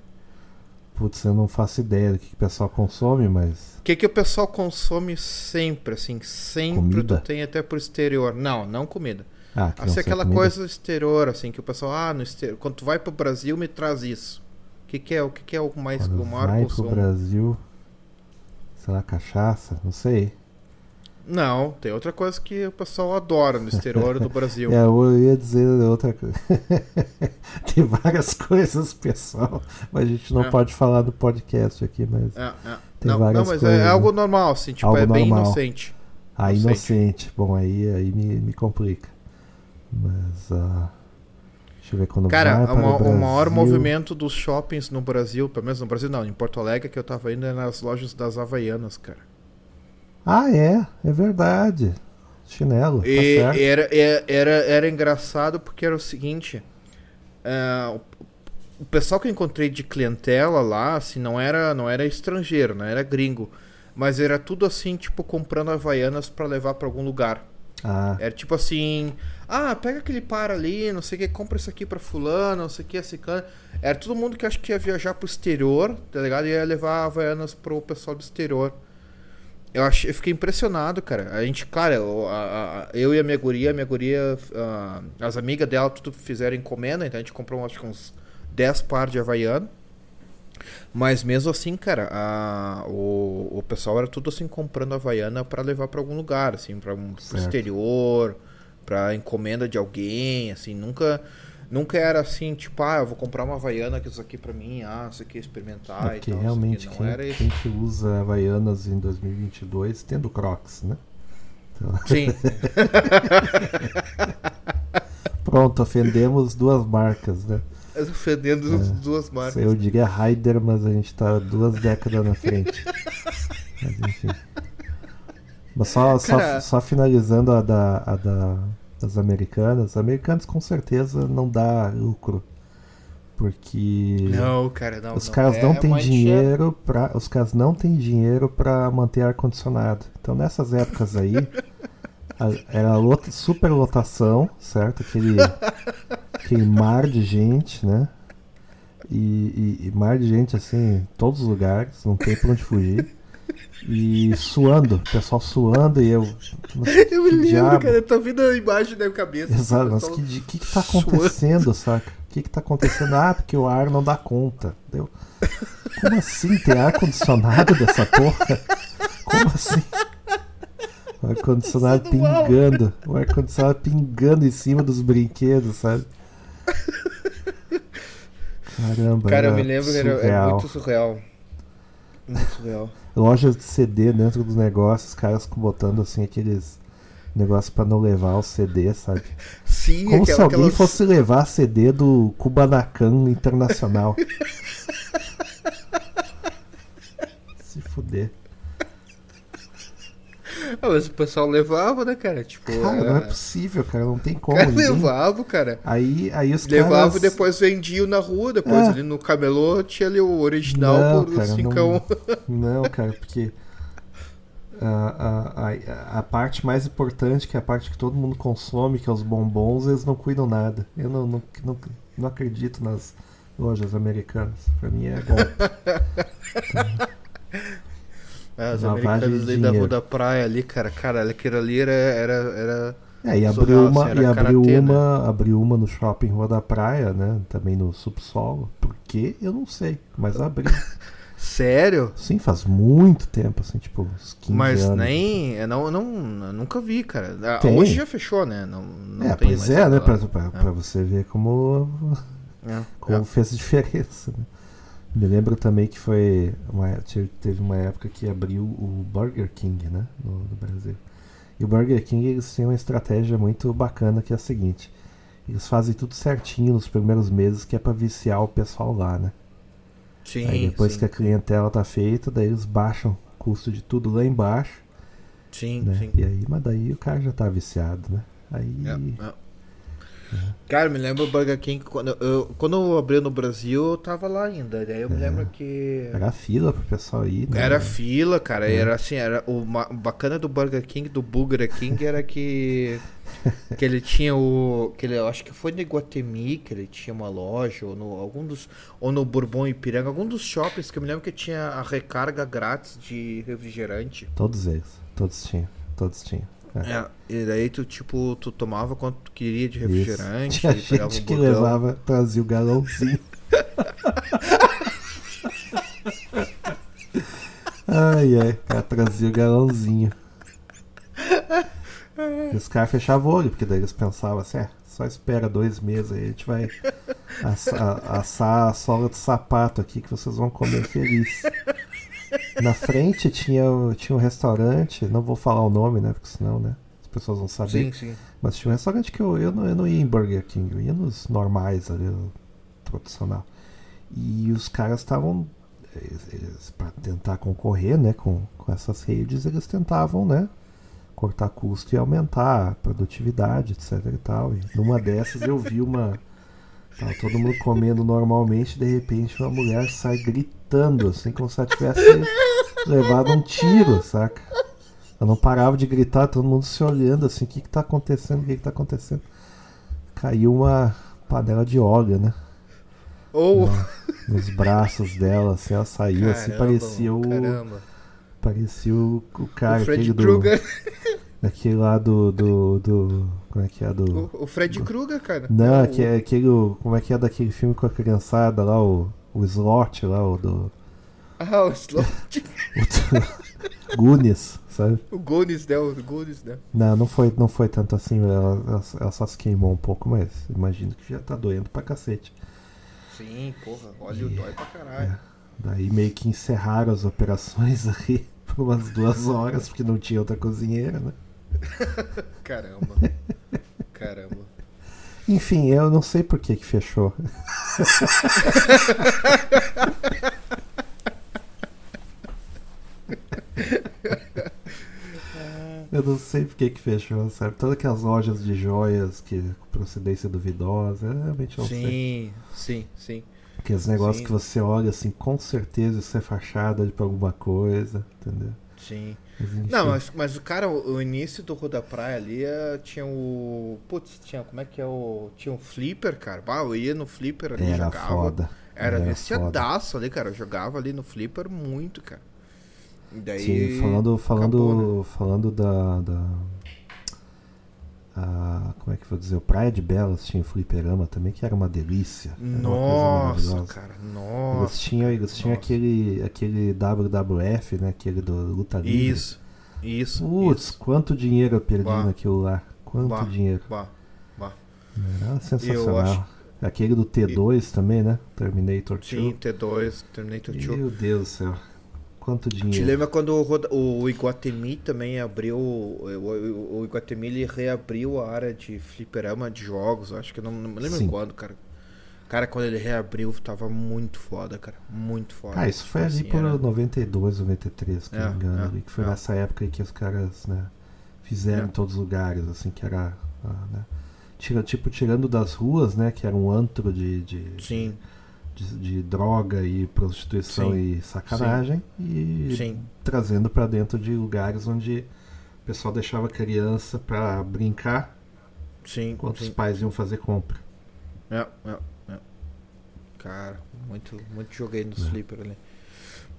Putz, eu não faço ideia do que, que o pessoal consome, mas. O que, que o pessoal consome sempre, assim, sempre Comida? tu tem até pro exterior. Não, não comida. Ah, que não Assim, sei aquela comida. coisa exterior, assim, que o pessoal, ah, no exterior, quando tu vai pro Brasil, me traz isso. O que, que é? O que, que é o mais o maior vai consumo? pro Brasil, sei lá, cachaça, não sei. Não, tem outra coisa que o pessoal adora no exterior do *laughs* Brasil. É, eu ia dizer outra coisa. *laughs* tem várias *laughs* coisas, pessoal, mas a gente não É. pode falar no podcast aqui, mas É, é. Tem Não, várias não, mas coisas, é algo normal, assim, tipo, Algo é bem normal. inocente. Ah, Inocente. inocente. Bom, aí, aí me, me complica. Mas, ah, deixa eu ver quando Cara, vai o, para ma- o maior movimento dos shoppings no Brasil, pelo menos no Brasil não, em Porto Alegre, que eu tava indo é nas lojas das Havaianas, cara. Ah, é, é verdade. Chinelo, E tá certo. era, é- era, era engraçado porque era o seguinte: é, o, pessoal que eu encontrei de clientela lá, assim, não era, não era estrangeiro, não era gringo. Mas era tudo assim, tipo, comprando Havaianas pra levar pra algum lugar. Ah, Era tipo assim, ah, pega aquele par ali, não sei o que, compra isso aqui pra fulano, não sei o que, assim, cana. Era todo mundo que acho que ia viajar pro exterior, tá ligado? E ia levar Havaianas pro pessoal do exterior. Eu, achei, eu fiquei impressionado, cara. A gente, claro, eu, a- a- eu e a minha guria, a minha guria, ah, as amigas dela, tudo fizeram encomenda, então a gente comprou acho que uns 10 pares de Havaiana. Mas mesmo assim, cara, a- o, o pessoal era tudo assim comprando Havaiana pra levar pra algum lugar, assim, para um pro exterior, pra encomenda de alguém, assim, nunca nunca era assim, tipo, ah, eu vou comprar uma Havaiana que isso aqui pra mim, ah, isso aqui experimentar é e porque tal. realmente aqui. quem, não era isso. quem que usa Havaianas em 2022 tendo Crocs, né? Então, *laughs* Sim, pronto, ofendemos duas marcas, né? *laughs* ofendendo as duas marcas. Eu diria Raider, mas a gente tá duas décadas na frente. mas enfim. Mas só, só, Cara- só finalizando a, da, a da, das americanas, americanas com certeza não dá lucro. Porque Não, cara, não. os não. caras É não têm uma enxerga- dinheiro para os caras não têm dinheiro para manter ar condicionado. Então nessas épocas aí *laughs* era lota, super lotação, certo? Aquele *laughs* aquele mar de gente, né? E, e- e mar de gente assim, em todos os lugares, não tem pra onde fugir. E suando, o pessoal suando e eu. mas *laughs* Eu me lembro, diabo? cara, tá vindo a imagem na minha cabeça. Exato, mas que, que que tá suando. acontecendo, saca? O que que tá acontecendo? Ah, porque o ar não dá conta. Deu. Como assim? Tem ar-condicionado dessa porra? *laughs* Como assim? O ar-condicionado pingando. O ar-condicionado pingando em cima dos brinquedos, sabe? Caramba. Cara, eu era me lembro que era, é surreal. muito surreal. Muito surreal. Lojas de CD dentro dos negócios, os caras botando assim aqueles negócios pra não levar o CD, sabe? Sim, Como se aquela, alguém aquelas- fosse levar CD do Kubanacan Internacional. *laughs* Se fuder. Ah, mas o pessoal levava, né, cara? Tipo, Cara, não é era- possível, cara. Não tem como. cara ninguém- levava, cara. Aí, aí os Levava caras... e depois vendiam na rua, depois É. ali no camelô tinha ali o original Não, por cara, cincão. *laughs* Não, cara, porque a, a, a, a parte mais importante, que é a parte que todo mundo consome, que é os bombons, eles não cuidam nada. Eu não, não, não, não acredito nas lojas americanas. Pra mim é golpe. *laughs* É, As americanas ali da rua da praia ali, cara. Cara, aquilo ali era. era, era... É, e abriu Surreal, uma, assim, e abriu karatê, uma, abriu uma no shopping Rua da Praia, né? Também no subsolo. Por quê? Eu não sei, mas abriu. *laughs* Sério? Sim, faz muito tempo, assim, tipo, uns 15 Mas anos. nem. Eu não, não, nunca vi, cara. Ah, Tem. Hoje já fechou, né? Não, não É, pois é, né? Pra, pra, pra você ver como, É, *laughs* como é. fez diferença, né? Me lembro também que foi. Uma, te- teve uma época que abriu o Burger King, né? No, no Brasil. E o Burger King eles têm uma estratégia muito bacana que é a seguinte: eles fazem tudo certinho nos primeiros meses, que é pra viciar o pessoal lá, né? Sim, Aí depois sim, que a clientela tá feita, daí eles baixam o custo de tudo lá embaixo, sim, né? sim. E aí, mas daí o cara já tá viciado, né? Aí. É, é. Cara, me lembro o Burger King quando eu, quando eu abri no Brasil, eu tava lá ainda. Daí eu me É. lembro que. Era fila pro pessoal ir, né? Era fila, cara. É. Era assim, era o bacana do Burger King, do Burger King, era que *laughs* que ele tinha o que ele, eu acho que foi no Iguatemi que ele tinha uma loja ou no algum dos ou no Bourbon Ipiranga, algum dos shoppings que eu me lembro que tinha a recarga grátis de refrigerante. Todos eles. Todos tinham. Todos tinham. É. É, e daí tu tipo tu tomava quanto tu queria de refrigerante, Tinha gente um que botão. levava, trazia o galãozinho. *laughs* ai, ai, o cara trazia o galãozinho. E os caras fechavam o olho, porque daí eles pensavam assim, é, só espera dois meses aí, a gente vai assar, assar a sola do sapato aqui que vocês vão comer feliz. Na frente tinha, tinha um restaurante, não vou falar o nome, né? Porque senão, né? As pessoas vão saber. Sim, sim. Mas tinha um restaurante que eu, eu, não, eu não ia em Burger King, eu ia nos normais ali, tradicional. E os caras estavam. Pra tentar concorrer né, com, com essas redes, eles tentavam, né? Cortar custo e aumentar a produtividade, etc e tal. E numa dessas eu vi uma. Tava todo mundo comendo normalmente, de repente uma mulher sai gritando, assim, como se ela tivesse levado um tiro, saca? Ela não parava de gritar, todo mundo se olhando assim, o que que tá acontecendo, o que que tá acontecendo? Caiu uma panela de óleo, né? Ou. Nos braços dela, assim, ela saiu, assim, parecia o. Caramba. Parecia o, o cara, O Fred aquele do. Krueger. Daquele lá do, do, do. Como é que é? Do. O, o Fred Krueger, cara. Não, o, é aquele. Como é que é daquele filme com a criançada lá, o. O slot lá, o do. Ah, o Slot. *laughs* O Goonies, sabe? o Goonies, né? O Goonies, né? Não, não foi, não foi tanto assim, ela, ela, ela só se queimou um pouco, mas imagino que já tá doendo pra cacete. Sim, porra. Óleo E- dói pra caralho. Daí meio que encerraram as operações *laughs* aí por umas duas horas, porque não tinha outra cozinheira, né? *laughs* Caramba. Caramba. Enfim, eu não sei por que que fechou. *laughs* Eu não sei por que que fechou, sabe? Todas aquelas lojas de joias que com procedência duvidosa, eu realmente não sei. Sim, sim, sim. Aqueles negócios Sim. que você olha assim, com certeza isso é fachada pra alguma coisa, entendeu? Sim. Enfim. Não, mas, mas o cara, o, o início do Rua da Praia ali eh, tinha o. Putz, tinha. Como é que é o. Tinha um flipper, cara. Bah, eu ia no flipper ali, Era jogava. foda. Era Era viciadaço ali, cara. Eu jogava ali no flipper muito, cara. E daí. Sim, falando, falando, acabou, né? falando da, da a- como é que eu vou dizer, o Praia de Belas tinha o fliperama também, que era uma delícia. Era uma coisa Nossa, cara. Eles Nossa. tinham, eles tinham nossa. aquele, aquele WWF, né? Aquele do Luta Livre. Isso. Isso. Putz, isso. quanto dinheiro eu perdi Bah. naquilo lá. Quanto Bah. dinheiro. Bah, bah. Era sensacional. acho- Aquele do T2 também, né? Terminator 2. Sim, T2, Terminator 2. Meu Deus do céu. Quanto Te dinheiro. lembra quando o, o Iguatemi também abriu. O, o- Iguatemi ele reabriu a área de fliperama de jogos. Acho que eu não, não lembro Sim. quando, cara. Cara, quando ele reabriu, tava muito foda, cara. Muito foda. Ah, isso foi ali Assim, por era- 92, 93, que É, eu me engano, é, ali, que foi é. nessa época aí que os caras, né, fizeram É. em todos os lugares, assim, que era, ah, né, tira, tipo, tirando das ruas, né, que era um antro de, de, Sim, de, de droga e prostituição Sim. e sacanagem, e sim. trazendo pra dentro de lugares onde o pessoal deixava criança pra brincar, Sim. enquanto os sim. pais iam fazer compra. É, é, é. Cara, muito, muito joguei no É. Sleeper ali.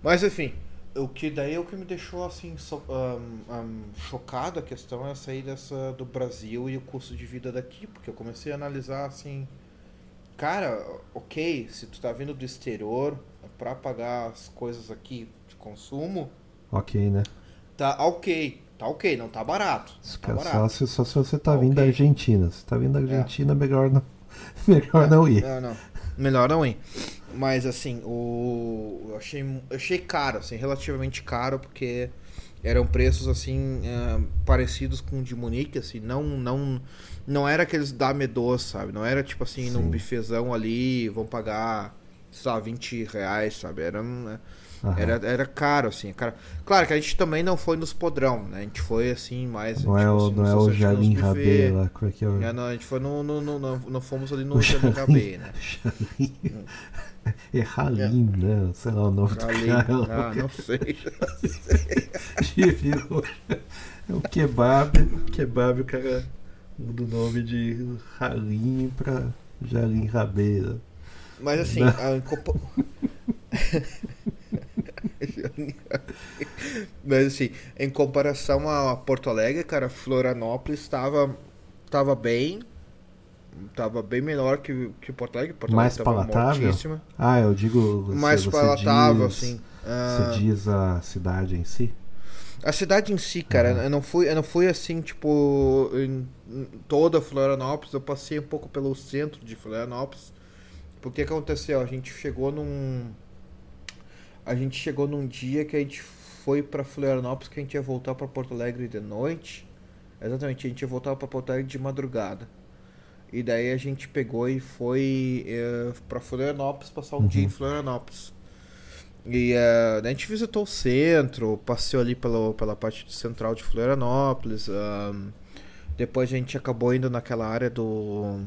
Mas enfim, o que daí é o que me deixou assim so- ahn, ahn, chocado a questão é sair dessa do Brasil e o custo de vida daqui, porque eu comecei a analisar assim, cara, ok, se tu tá vindo do exterior pra pagar as coisas aqui de consumo, Ok, né? tá ok, tá ok, não tá barato, Só, tá barato. só se, só se você tá Tá vindo da ok. Argentina. Se tá vindo da Argentina, melhor não, *laughs* melhor não ir. Não, não. Melhor não ir. Mas assim, o. Eu achei, eu achei caro, assim, relativamente caro, porque eram preços assim eh, parecidos com o de Munique, assim, não não não era aqueles damedos, sabe? Não era tipo assim, num Sim. bifezão ali, vão pagar, sei lá, 20 reais, sabe? Era, Aham. era, era caro, assim. Cara. Claro que a gente também não foi nos podrão, né? A gente foi assim, mais. Não é tipo, o, assim, não é o nos Rabê lá, como é que é o... É, não, a gente foi no. no, no, no- não fomos ali no O Jalim Rabê, né? *laughs* É Halim, né? Sei lá o nome do Ali. cara. Ah, não *laughs* sei. Virou. É o kebab. Kebab, o cara muda o nome de Halim pra Jalim né? Mas assim, Não. a *laughs* Mas assim, em comparação a Porto Alegre, cara, Florianópolis estava tava bem. Tava bem melhor que, que Porto Alegre. Porto Mais Alegre tava palatável? mortíssima. Ah, eu digo. Você, Mais você palatável, diz- assim. Ah, Você diz a cidade em si? A cidade em si, cara, Uhum. eu não fui, eu não fui assim, tipo, em, em toda Florianópolis, eu passei um pouco pelo centro de Florianópolis. Porque que aconteceu? A gente chegou num a gente chegou num dia que a gente foi pra Florianópolis que a gente ia voltar pra Porto Alegre de noite. Exatamente, a gente ia voltar pra Porto Alegre de madrugada. E daí a gente pegou e foi eh, pra Florianópolis passar um Uhum. dia em Florianópolis. E daí a gente visitou o centro, passeou ali pelo, pela parte central de Florianópolis. ahn, depois a gente acabou indo naquela área do.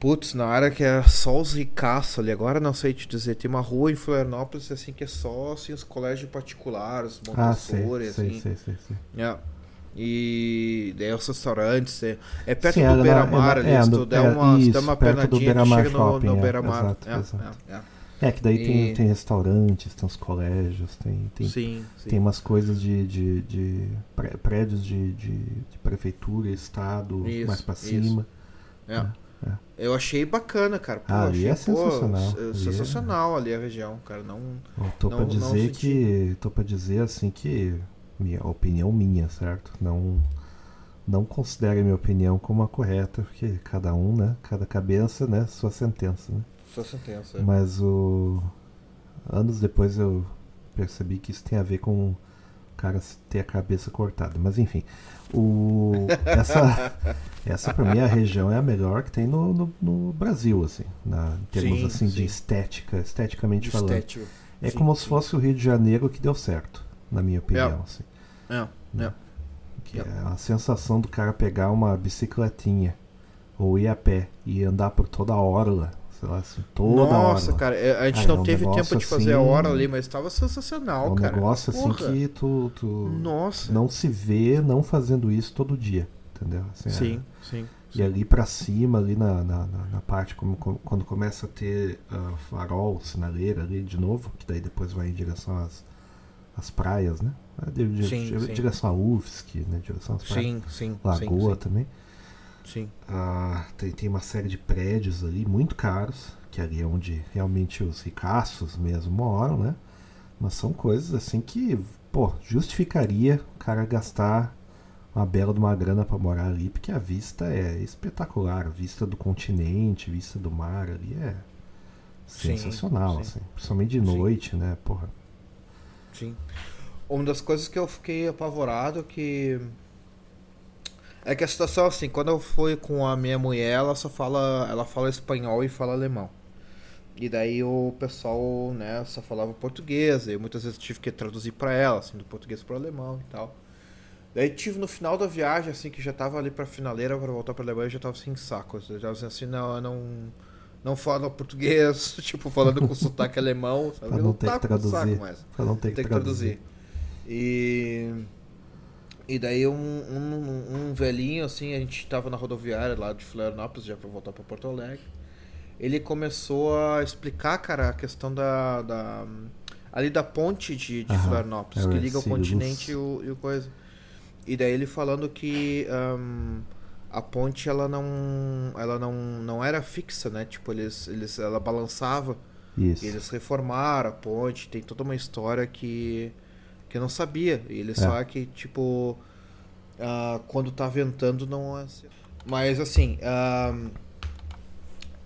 Putz, na área que é só os ricaços ali. Agora não sei te dizer. Tem uma rua em Florianópolis assim que é só assim, os colégios particulares, Ah, sei, Montessori, sei, assim. sei, sei, sei. É. E daí os restaurantes. É, é perto Sim, do é Beira-Mar é ali. se é tu no- der é uma, se isso, der uma tu Beira-Mar chega no, no é, Beira-Mar. é, é, é. É, que daí tem, E- tem restaurantes, tem os colégios, tem, tem, Sim, sim. tem umas coisas de, de, de pré- prédios de, de, de prefeitura, estado, Isso, mais pra cima. É. É. Eu achei bacana, cara. Pô, Ah, ali achei, é pô, sensacional. é- sensacional ali a região, cara. Não. Eu tô Não- pra dizer senti. que. tô pra dizer assim que. Minha opinião minha, certo? Não. Não considere minha opinião como a correta, porque cada um, né? Cada cabeça, né? Sua sentença, né? Só sentença. é. Mas o. Anos depois eu percebi que isso tem a ver com o cara ter a cabeça cortada. Mas enfim. O... *laughs* Essa, essa pra mim a região é a melhor que tem no, no, no Brasil, assim. Na, em termos Sim, assim sim. de estética, esteticamente De falando. estético. É Sim, como se fosse o Rio de Janeiro que deu certo, na minha opinião. Assim. É, é. Que é a sensação do cara pegar uma bicicletinha ou ir a pé e andar por toda a orla, sei lá, assim, toda Nossa, a orla. cara, é- a gente Ah, é não um teve tempo de fazer a assim- hora ali, mas tava É sensacional, um cara. negócio assim Porra. que tu, tu Nossa. não se vê não fazendo isso todo dia, entendeu? Assim, é- Sim, sim. E ali pra cima, ali na, na, na- parte, como, quando começa a ter ah, farol, sinaleira ali de novo, que daí depois vai em direção às, às praias, né? De, de- Sim, sim. direção a UFSC, né? Direção às. Sim, sim. Lagoa sim, também. Sim. Ah, tem, tem uma série de prédios ali muito caros, que ali é onde realmente os ricaços mesmo moram, né? Mas são coisas assim que, pô, justificaria o cara gastar uma bela de uma grana pra morar ali, porque a vista é espetacular, a vista do continente, a vista do mar ali é Sim, sensacional, sim. assim, principalmente de Sim. noite, né? Porra. Sim. Uma das coisas que eu fiquei apavorado que. É que a situação assim, quando eu fui com a minha mulher, ela só fala. Ela fala espanhol e fala alemão. E daí o pessoal, né, só falava português, e muitas vezes tive que traduzir pra ela, assim, do português pro alemão e tal. Daí tive no final da viagem, assim, que já tava ali pra finaleira pra voltar pra Alemanha, eu já tava sem saco. Eu já tava assim, não, eu não. Não falo português, *laughs* tipo, falando com sotaque *laughs* alemão, sabe? Pra Eu não ter que com saco traduzir. mais Pra não ter que que traduzir. traduzir. E. E daí um, um, um velhinho, assim, a gente tava na rodoviária lá de Florianópolis, já pra voltar pra Porto Alegre. Ele começou a explicar, cara, a questão da. da ali da ponte de, de Aham, Florianópolis, é, que liga o continente e o, e o coisa. E daí ele falando que ahn, a ponte ela não. ela não, não era fixa, né? Tipo, eles, eles, ela balançava. Isso. E eles reformaram a ponte, tem toda uma história que, que não sabia. E eles É. falam que, tipo, ah, quando tá ventando não é assim. Mas assim, ah,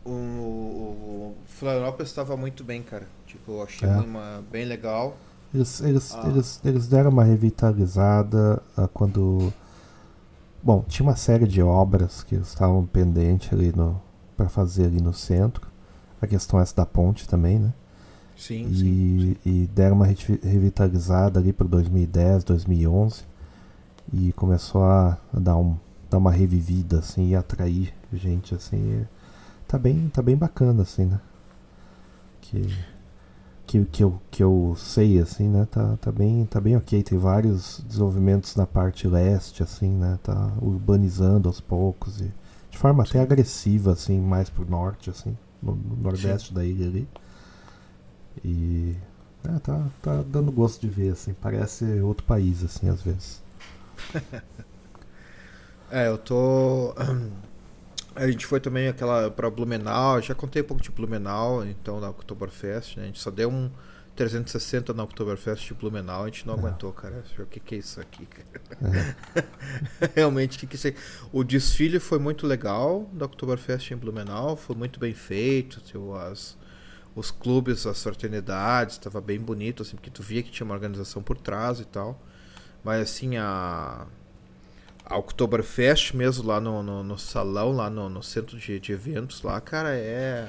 o, o Florianópolis estava muito bem, cara. Tipo, eu achei É. uma, bem legal. Eles, eles, Ah. eles, eles deram uma revitalizada ah, quando. Bom, tinha uma série de obras que estavam pendentes ali no para fazer ali no centro. A questão essa da ponte também, né? Sim, sim. E, e deram uma revi- revitalizada ali para 2010, 2011 e começou a, dar, um, dar uma revivida assim e atrair gente assim. e tá bem, tá bem bacana assim, né? Que que, que, eu, que eu sei assim, né? Tá, tá bem, tá bem ok. Tem vários desenvolvimentos na parte leste assim, né? Tá urbanizando aos poucos e de forma até agressiva assim, mais pro norte assim, no, no nordeste da ilha ali. E é, tá, tá dando gosto de ver, assim, parece outro país, assim, às vezes. *laughs* É, eu tô. *clears throat* A gente foi também aquela pra Blumenau, já contei um pouco de Blumenau, então na Oktoberfest, né? A gente só deu um. 360 na Oktoberfest de Blumenau, a gente não É. aguentou, cara. O que, que é isso aqui, cara? *laughs* Realmente, o que, que isso é? O desfile foi muito legal da Oktoberfest em Blumenau, foi muito bem feito. as, os clubes, as fraternidades, estava bem bonito, assim, porque tu via que tinha uma organização por trás e tal. Mas assim, a. A Oktoberfest mesmo lá no, no, no salão, lá no, no centro de, de eventos lá, cara, é.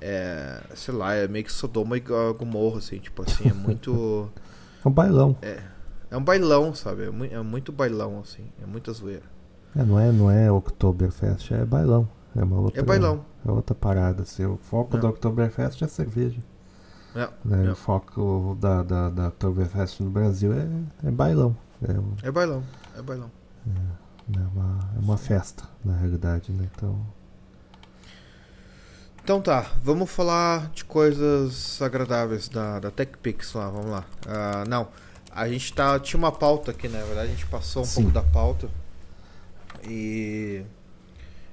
É. Sei lá, é meio que Sodoma e Go- Gomorra, assim, tipo assim, é muito. *laughs* É um bailão. É um bailão, sabe? É, mui- é muito bailão, assim, é muita zoeira. É, não, é, não é Oktoberfest, é bailão. É uma outra, É bailão. É outra parada. Assim. O foco É. da Oktoberfest é cerveja. É, né? é. O foco da, da, da Oktoberfest no Brasil é, é bailão. É, um- é bailão, é bailão. é uma, é uma festa, na realidade. Né? Então, Então tá, vamos falar de coisas agradáveis da, da TechPix lá, vamos lá. Ah, não, a gente tá, tinha uma pauta aqui, né? na verdade a gente passou um Sim. pouco da pauta. E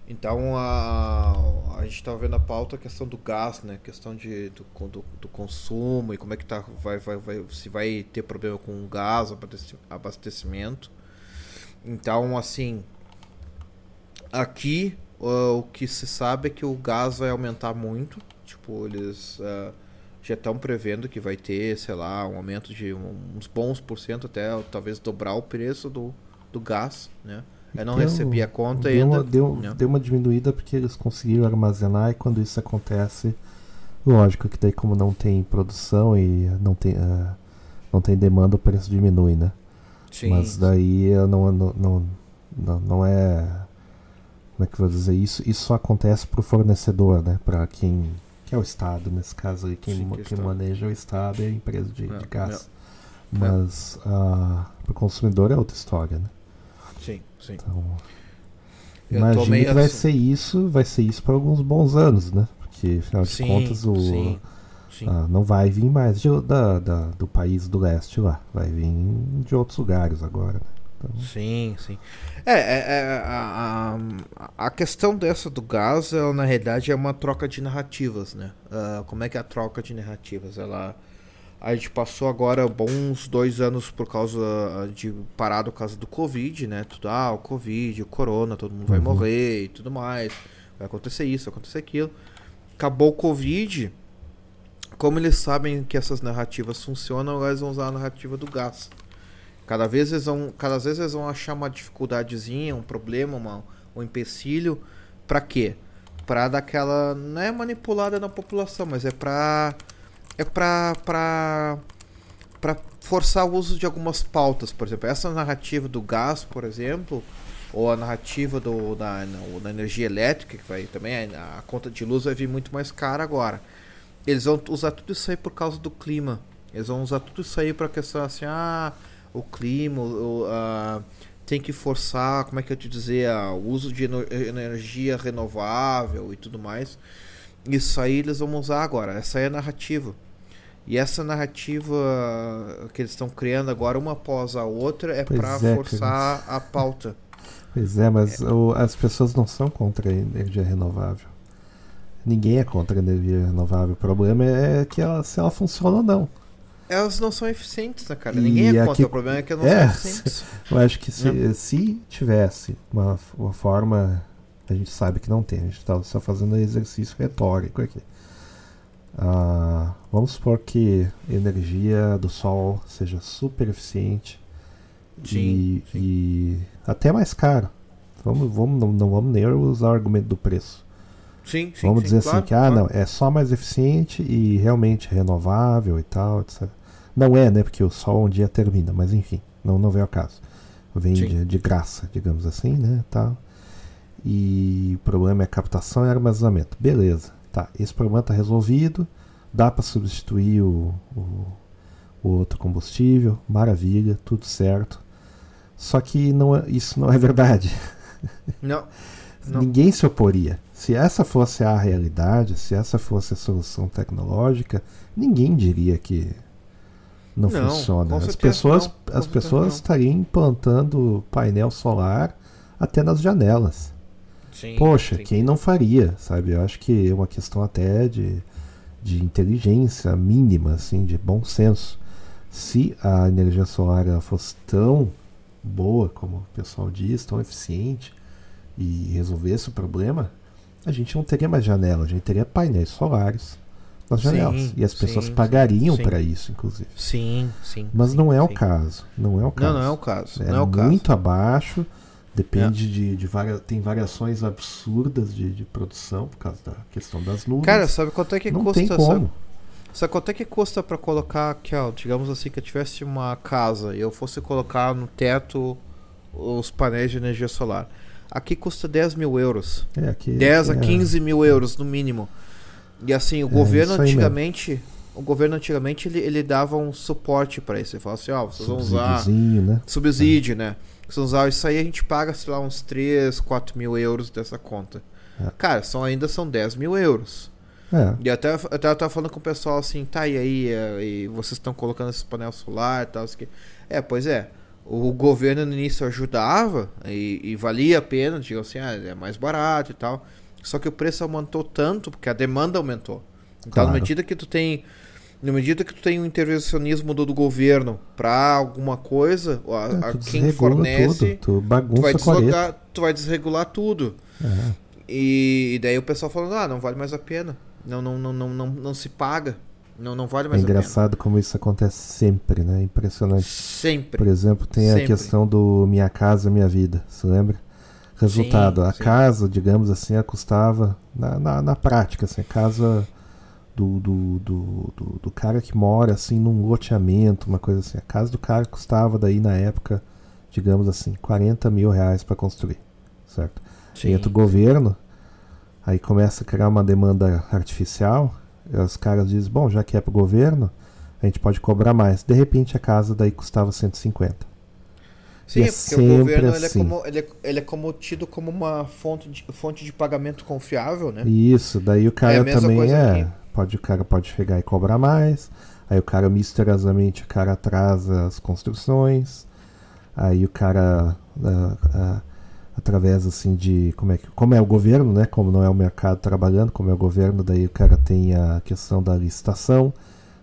então a, a gente tava vendo a pauta a questão do gás, né? Questão de, do, do, do consumo e como é que tá, vai, vai, vai, se vai ter problema com o gás, abasteci- abastecimento. Então, assim, aqui ah, o que se sabe é que o gás vai aumentar muito. Tipo, eles ah, já estão prevendo que vai ter, sei lá, um aumento de uns bons por cento até talvez dobrar o preço do, do gás, né? Eu não Deu- recebi a conta deu ainda. Uma, deu, né? deu uma diminuída porque eles conseguiram armazenar e quando isso acontece, lógico que daí como não tem produção e não tem, ah, não tem demanda, o preço diminui, né? Sim, Mas daí não, não, não, não, não é. Como é que eu vou dizer isso? Isso só acontece pro fornecedor, né? Para quem. Que é o Estado, nesse caso aí, quem, Sim, que é o quem Estado. maneja é o Estado e a empresa de, É, de gás. é. Mas ah, pro consumidor é outra história, né? Sim. Então. Imagino que vai assim. ser isso, vai ser isso por alguns bons anos, né? Porque afinal de Sim, contas o. sim, sim. ah, não vai vir mais de, da, da- do país do leste lá. Vai vir de outros lugares agora, né? Então, Sim, sim. É, é, é, a, a, a questão dessa do gás, ela, na realidade, é uma troca de narrativas, né? Ah, como é que é a troca de narrativas? Ela, a gente passou agora bons dois anos por causa ah, de parado por causa do Covid, né? Tudo, ah, o Covid, o Corona, todo mundo vai Uhum. morrer e tudo mais. Vai acontecer isso, vai acontecer aquilo. Acabou o Covid. Como eles sabem que essas narrativas funcionam, eles vão usar a narrativa do gás. Cada vez eles vão, cada vez eles vão achar uma dificuldadezinha, um problema, uma, um empecilho. Pra quê? Pra dar aquela. Não é manipulada na população, mas é pra. É pra. pra. pra forçar o uso de algumas pautas. Por exemplo, essa narrativa do gás, por exemplo, ou a narrativa do, da, da energia elétrica, que vai também. A, a conta de luz vai vir muito mais cara agora. Eles vão usar tudo isso aí por causa do clima. Eles vão usar tudo isso aí pra questão assim, ah, o clima, o, tem que forçar, como é que eu te dizer, ah, o uso de energia renovável e tudo mais. Isso aí eles vão usar agora. Essa aí é a narrativa. E essa narrativa que eles estão criando agora, uma após a outra, é pra é, forçar a pauta. Pois é, mas o- as pessoas não são contra a energia renovável. Ninguém é contra a energia renovável. O problema é que ela, se ela funciona ou não. Elas não são eficientes, né, cara? E Ninguém é aqui- contra. O problema é que elas não É, são *laughs* eficientes. Eu acho que se, se tivesse uma, uma forma. A gente sabe que não tem, a gente está só fazendo exercício retórico aqui. Ah, vamos supor que a energia do sol seja super eficiente Sim, e, e até mais caro. Vamos, vamos, não, não vamos nem usar o argumento do preço. Sim, sim. Vamos sim, dizer claro, assim que ah, claro. não, é só mais eficiente e realmente renovável e tal, etc. Não é, né? Porque o sol um dia termina, mas enfim, não, não vem ao caso. Vem Sim. de, de graça, digamos assim, né? Tal. E o problema é captação e armazenamento. Beleza, tá. Esse problema está resolvido. Dá para substituir o, o, o outro combustível. Maravilha, tudo certo. Só que não, é- isso não é verdade. Não. *laughs* Não. Ninguém se oporia. Se essa fosse a realidade, se essa fosse a solução tecnológica, ninguém diria que não, Não, funciona. As pessoas, as pessoas estariam implantando painel solar até nas janelas. Sim, Poxa, sim. quem não faria, sabe? Eu acho que é uma questão até de, de inteligência mínima, assim, de bom senso. Se a energia solar fosse tão boa, como o pessoal diz, tão eficiente, e resolvesse o problema, a gente não teria mais janela, a gente teria painéis solares nas janelas. Sim, e as pessoas sim, pagariam para isso, inclusive. Sim, sim. Mas sim, não é o caso. Não é o caso. Não, não é o caso. É não é o caso. muito abaixo. Depende de, de varia... tem variações absurdas de, de produção por causa da questão das nuvens. Cara, sabe quanto é que não custa? tem Sabe, como. sabe quanto é que custa pra colocar aqui, ó, digamos assim, que eu tivesse uma casa e eu fosse colocar no teto os painéis de energia solar. Aqui custa 10 mil euros. É, aqui, 10 a é, 15 mil euros no mínimo. E assim, o É, governo antigamente, o governo antigamente ele, ele dava um suporte pra isso. Ele falava assim, ó, vocês vão usar né? subsídio, né? Usar isso aí, a gente paga, sei lá, uns 3, 4 mil euros dessa conta. É. Cara, são, ainda são 10 mil euros. É. E até, até eu tava falando com o pessoal assim, tá, e aí, é, e vocês estão colocando esse painel solar e tal, isso aqui. É, pois é. O governo no início ajudava e, e valia a pena, digamos assim, ah, é mais barato e tal. Só que o preço aumentou tanto porque a demanda aumentou. Então, Claro. na medida que tu tem. Na medida que tu tem um intervencionismo do, do governo pra alguma coisa, a, a É, tu quem fornece, tudo, tu tu vai, a tu vai desregular tudo. É. E, e daí o pessoal falando, ah, não vale mais a pena. Não, não, não, não, não, não se paga. Não, não vale É mais a engraçado como isso acontece sempre, né? Impressionante. Sempre. Por exemplo, tem a Sempre. questão do Minha Casa Minha Vida, você lembra? Resultado, Sim, a sim. casa, digamos assim, custava, na, na, na prática, assim, a casa do, do, do, do, cara que mora assim num loteamento, uma coisa assim. A casa do cara custava daí na época, digamos assim, 40 mil reais para construir, certo? Sim. Entra o governo, aí começa a criar uma demanda artificial, os caras dizem, bom, já que é pro governo, a gente pode cobrar mais. De repente a casa daí custava 150. Sim, é porque o governo ele, é assim. como, ele, é, ele é como tido como uma fonte de, fonte de pagamento confiável, né? Isso, daí o É cara mesma também é. aqui. Pode, o cara pode chegar e cobrar mais. Aí o cara misteriosamente o cara atrasa as construções. Aí o cara ah, ah, através assim de como é que como é o governo, né? Como não é o mercado trabalhando, como é o governo, daí o cara tem a questão da licitação.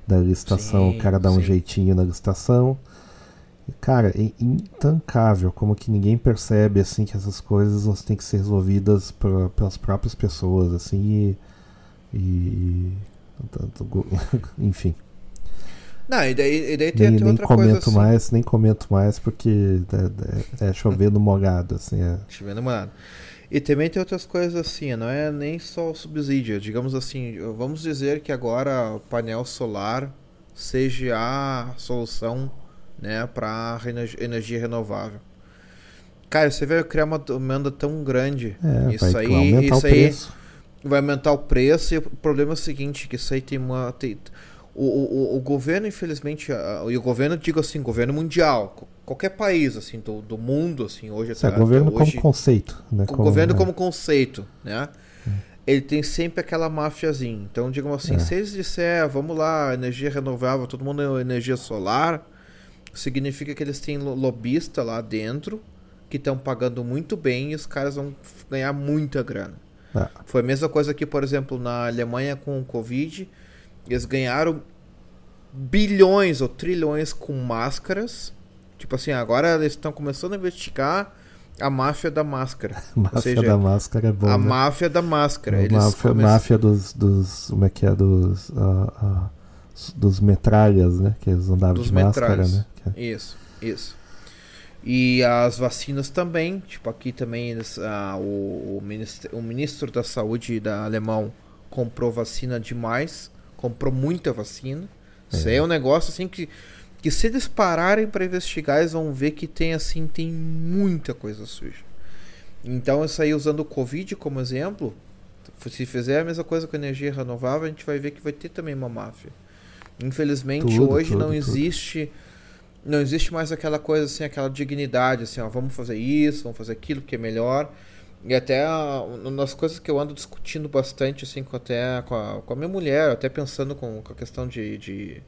Da licitação, Sim, o cara dá um sim. jeitinho na licitação. Cara, é intancável, como que ninguém percebe assim que essas coisas elas têm que ser resolvidas por- pelas próprias pessoas, assim, e, e- *laughs* enfim. Não, e daí, e daí tem, Nem, tem nem outra coisa comento assim. mais, nem comento mais porque é, é, é chover no molhado, assim, é. Deixa eu ver, namorado. E também tem outras coisas assim, não é nem só o subsídio. Digamos assim, vamos dizer que agora o painel solar seja a solução né, para energia renovável. Cara, você vai criar uma demanda tão grande. É, isso aí, isso aí preço. Vai aumentar o preço e o problema é o seguinte, que isso aí tem uma... Tem, o, o, o governo, infelizmente, e o governo, digo assim, governo mundial, qualquer país, assim, do, do mundo, assim, hoje... É até- governo até hoje, como conceito, né? o governo é. como conceito, né? Ele tem sempre aquela mafiazinha. Então, digamos assim, É. se eles disser, vamos lá, energia renovável, todo mundo é energia solar, significa que eles têm lo- lobista lá dentro que estão pagando muito bem e os caras vão ganhar muita grana. Ah, Foi a mesma coisa aqui, por exemplo, na Alemanha com o Covid. Eles ganharam bilhões ou trilhões com máscaras. Tipo assim, agora eles estão começando a investigar a máfia da máscara. *laughs* a máfia seja, da máscara é bom. a né? máfia da máscara. A Eles máfia, come- máfia dos, dos. Como é que é? Dos. ah, ah, dos metralhas, né? Que eles andavam Dos de máscara, metralhas. né? Que é- Isso, isso. E as vacinas também, tipo aqui também eles, ah, o, o, ministro, o ministro da saúde da alemão comprou vacina demais, comprou muita vacina. Isso aí é um negócio assim que, que se eles pararem para investigar, eles vão ver que tem assim, tem muita coisa suja. Então isso aí usando o Covid como exemplo, se fizer a mesma coisa com energia renovável, a gente vai ver que vai ter também uma máfia. Infelizmente Tudo, hoje tudo, não tudo. existe não existe mais aquela coisa assim, aquela dignidade assim, ó, vamos fazer isso, vamos fazer aquilo que é melhor. E até ah, uma das coisas que eu ando discutindo bastante assim com até com a, com a minha mulher, até pensando com, com a questão de, de,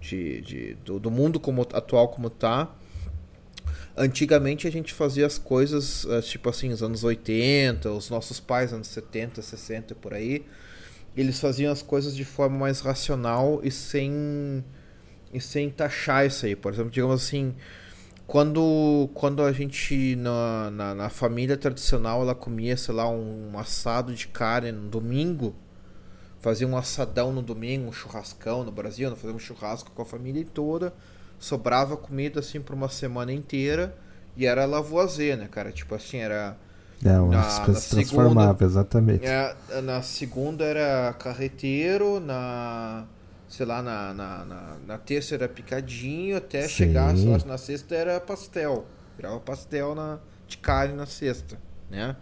de, de- do, do mundo como atual como tá. Antigamente a gente fazia as coisas, eh, tipo assim, nos anos 80, os nossos pais, anos 70, 60 por aí. eles faziam as coisas de forma mais racional e sem e sem taxar isso aí. Por exemplo, digamos assim, quando, quando a gente na, na, na, família tradicional ela comia, sei lá, um assado de carne no domingo, fazia um assadão no domingo, um churrascão no Brasil, fazia um churrasco com a família toda, sobrava comida assim por uma semana inteira e era lavoisier, né, cara? Tipo assim, era na, as coisas se transformavam, exatamente. É, na segunda era carreteiro, na sei lá, na, na, na, na terça era picadinho, até Sim. chegar lá, na sexta era pastel. Virava pastel na, de carne na sexta, né?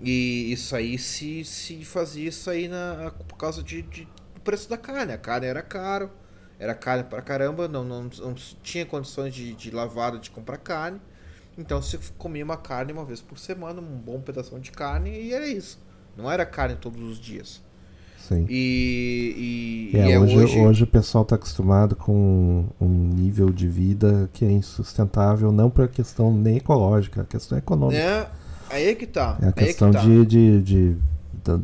E isso aí se, se fazia isso aí na, por causa de, de, do preço da carne. A carne era caro, era carne pra caramba, não, não, não tinha condições de, de lavada de comprar carne. Então você comia uma carne uma vez por semana, um bom pedaço de carne, e era isso. Não era carne todos os dias. Sim. E, e, é, e é hoje, hoje... hoje... o pessoal está acostumado com um nível de vida que é insustentável, não por questão nem ecológica, a questão econômica. É, aí é que tá. É a questão é tá. de, de, de,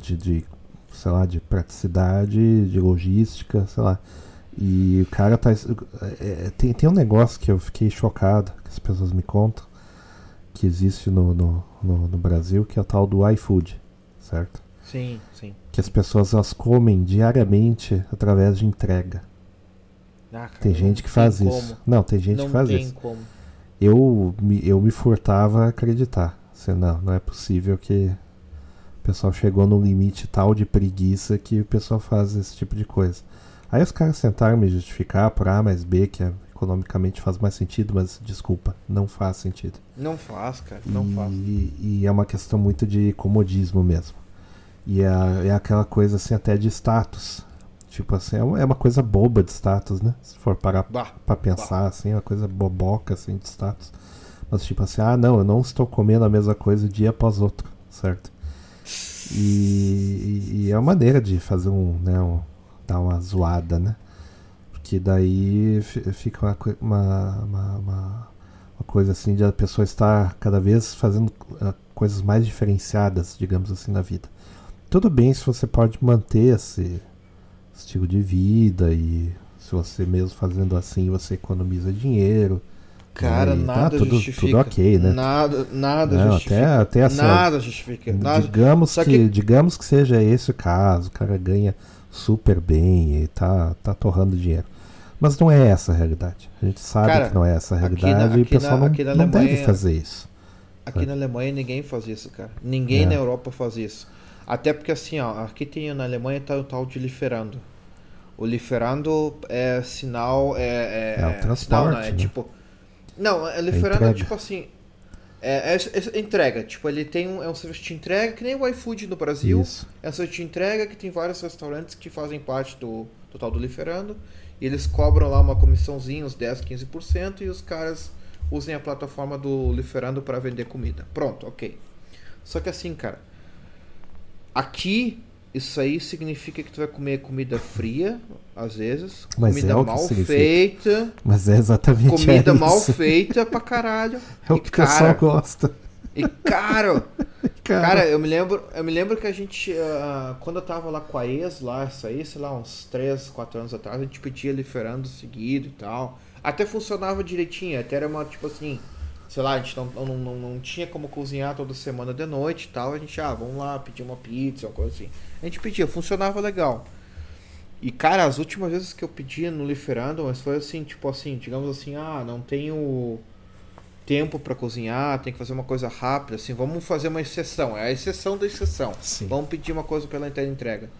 de, de, sei lá, de praticidade, de logística, sei lá. E o cara tá. É, tem, tem um negócio que eu fiquei chocado, que as pessoas me contam, que existe no, no, no, no Brasil, que é o tal do iFood, certo? Sim, sim. Que as pessoas elas comem diariamente através de entrega. Ah, cara, tem gente que faz como. isso. Não, tem gente não que faz isso. Como. Eu me, eu me furtava a acreditar. Assim, não, não é possível que o pessoal chegou no limite tal de preguiça que o pessoal faz esse tipo de coisa. Aí os caras tentaram me justificar por A mais B, que é, economicamente faz mais sentido, mas desculpa, não faz sentido. Não faz, cara, não e, faz. E é uma questão muito de comodismo mesmo. E é, é aquela coisa assim até de status. Tipo assim, é uma, é uma coisa boba de status, né? Se for parar bah, pra pensar, bah. assim, é uma coisa boboca assim de status. Mas tipo assim, ah não, eu não estou comendo a mesma coisa dia após outro, certo? E, e, e é uma maneira de fazer um, né, um, dar uma zoada, né? Porque daí fica uma, uma, uma, uma, coisa assim de a pessoa estar cada vez fazendo uh, coisas mais diferenciadas, digamos assim, na vida. Tudo bem se você pode manter esse estilo de vida e se você mesmo fazendo assim você economiza dinheiro. Cara, aí, nada tá, tudo, justifica. Tudo ok, né? Nada, nada Não, justifica. Até, até assim, nada justifica. Nada. Digamos, que, que, digamos que seja esse o caso, o cara ganha super bem e tá, tá torrando dinheiro. Mas não é essa a realidade. A gente sabe cara, que não é essa a realidade na, e o pessoal na, não, não deve fazer isso. Aqui sabe? na Alemanha ninguém faz isso, cara. Ninguém é. na Europa faz isso. Até porque assim, ó, aqui tem na Alemanha tá o tal de Liferando. O Liferando é sinal. É, é, é o transporte. Sinal, não, é né? tipo. Não, é Liferando é, tipo assim. É, é, é, entrega, tipo, ele tem um, é um serviço de entrega que nem o iFood no Brasil. Isso. É um serviço de entrega que tem vários restaurantes que fazem parte do, do tal do Liferando. E eles cobram lá uma comissãozinha, uns 10, 15%, e os caras usem a plataforma do Liferando para vender comida. Pronto, ok. Só que assim, cara, Aqui, isso aí significa que tu vai comer comida fria, às vezes. Mas comida é mal feita. Mas é exatamente Comida é mal feita pra caralho. *laughs* É o que o pessoal gosta. E caro. *laughs* cara. cara, eu me lembro, eu me lembro que a gente, uh, quando eu tava lá com a ex, lá, isso aí, sei lá, uns 3, 4 anos atrás, a gente pedia liferando seguido e tal. Até funcionava direitinho, até era uma, tipo assim, sei lá, a gente não, não, não, não, tinha como cozinhar toda semana de noite e tal. A gente, ah, vamos lá pedir uma pizza, uma coisa assim. A gente pedia, funcionava legal. E, cara, as últimas vezes que eu pedi no Liferando, mas foi assim, tipo assim, digamos assim, ah, não tenho tempo para cozinhar, tem que fazer uma coisa rápida, assim, vamos fazer uma exceção, é a exceção da exceção. Sim. Vamos pedir uma coisa pela entrega.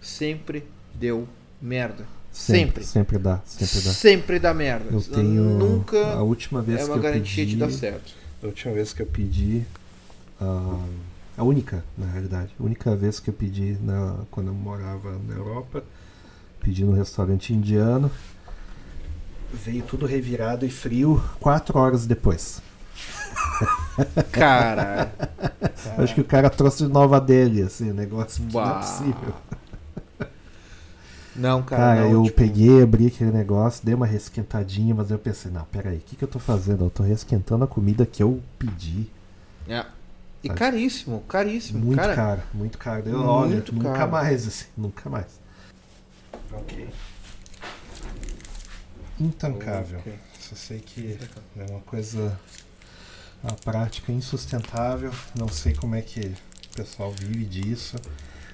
Sempre deu merda. Sempre. Sempre dá, sempre dá. Sempre dá merda. Eu tenho nunca a última vez é uma que eu garantia pedi, de dar certo. A última vez que eu pedi uh, a única, na realidade, a única vez que eu pedi na, quando eu morava na Europa, pedi no restaurante indiano. Veio tudo revirado e frio quatro horas depois. *laughs* Cara, Acho que o cara trouxe de Nova Delhi, assim, negócio não é possível. Não, cara. Cara, não, eu tipo... peguei, abri aquele negócio, dei uma resquentadinha, mas eu pensei, não, peraí, o que, que eu tô fazendo? Eu tô resquentando a comida que eu pedi. É. E caríssimo, caríssimo. Muito cara. caro, muito caro. Eu, Muito olha, caro. nunca mais, assim, nunca mais. Ok. Intancável. Ok. Só sei que é uma coisa. A prática insustentável. Não sei como é que o pessoal vive disso.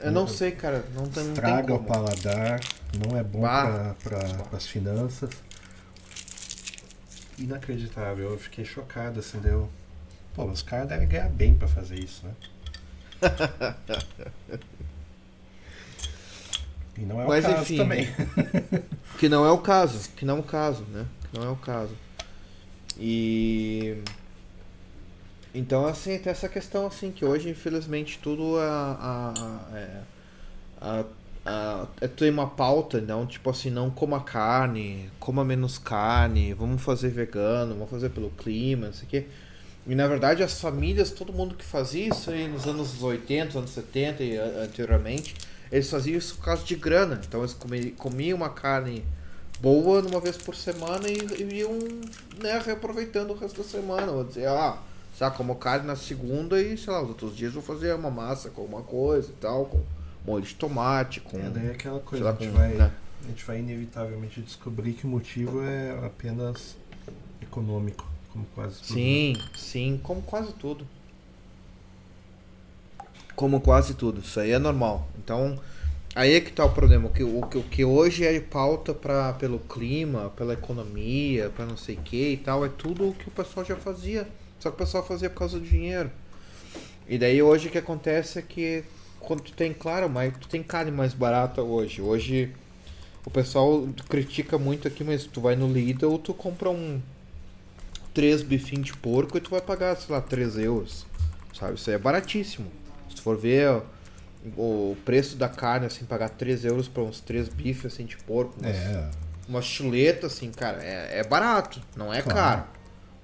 Eu não sei, cara. Não, tem- Estraga o paladar, não é bom Bah. para as finanças. Inacreditável, eu fiquei chocado assim, deu. Pô, os caras devem ganhar bem para fazer isso, né? *laughs* e não é Mas, o caso enfim, também. *laughs* Que não é o caso, que não é o caso, né? Que não é o caso. E então assim tem essa questão assim que hoje infelizmente tudo a, é, a, a- é tem uma pauta não tipo assim não coma carne coma menos carne vamos fazer vegano vamos fazer pelo clima não sei o quê e na verdade as famílias todo mundo que fazia isso aí nos anos 80 anos 70 e anteriormente eles faziam isso por causa de grana então eles comi- comiam uma carne boa uma vez por semana e, e iam né, reaproveitando o resto da semana. Vou dizer, ah, sabe, como carne na segunda e, sei lá, os outros dias eu vou fazer uma massa com alguma coisa e tal, com molho de tomate, com. É, daí é aquela coisa, lá, a, gente com, vai, né? a gente vai inevitavelmente descobrir que o motivo é apenas econômico, como quase tudo. Sim, sim, como quase tudo. Como quase tudo, isso aí é normal. Então, aí é que tá o problema. O que, o, que- o que hoje é pauta pra, pelo clima, pela economia, pra não sei o que e tal, é tudo o que o pessoal já fazia. Só que o pessoal fazia por causa do dinheiro. E daí hoje o que acontece é que quando tu tem, claro, mas tu tem carne mais barata hoje. Hoje o pessoal critica muito aqui, mas tu vai no Lidl, tu compra um três bifinhos de porco e tu vai pagar, sei lá, 3 euros. Sabe? Isso aí é baratíssimo. Se tu for ver o preço da carne, assim, pagar 3 euros pra uns três bifes assim de porco, umas, É, uma chuleta, assim, cara, é, é barato, não é Claro. caro.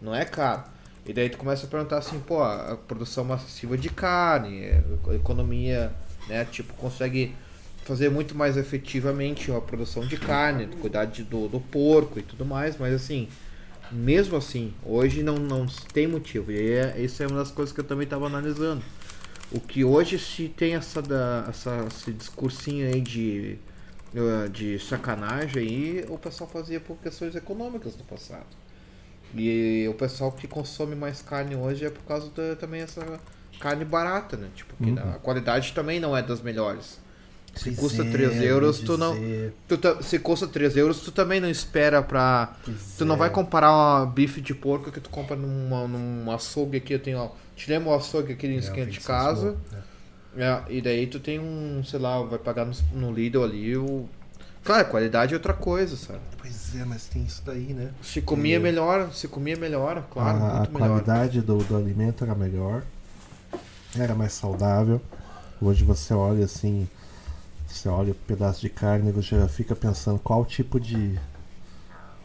Não é caro. E daí tu começa a perguntar assim, pô, a produção massiva de carne, é, a economia, né, tipo, consegue fazer muito mais efetivamente a produção de carne, cuidar de, do, do porco e tudo mais, mas assim, mesmo assim, hoje não, não tem motivo. E é, isso é uma das coisas que eu também estava analisando. O que hoje se tem essa, da, essa esse discursinho aí de, eh, de sacanagem aí, o pessoal fazia por questões econômicas no passado. E o pessoal que consome mais carne hoje é por causa da, também essa carne barata, né? Tipo, que Uhum. a qualidade também não é das melhores. Se Pois custa é, 3 eu ia euros, tu não. Tu se custa 3 euros, tu também não espera pra. pois Tu não é. vai comparar uma bife de porco que tu compra numa, num açougue aqui. Eu tenho, ó. Te lembra o açougue aqui em É, esquina de casa? É, e daí tu tem um, sei lá, vai pagar no, no Lidl ali o. Claro, qualidade é outra coisa, sabe? Pois é, mas tem isso daí, né? Se comia E- melhor, se comia melhor, claro, a, muito melhor. qualidade do, do alimento era melhor, era mais saudável. Hoje você olha assim, você olha o pedaço de carne e você já fica pensando qual tipo de.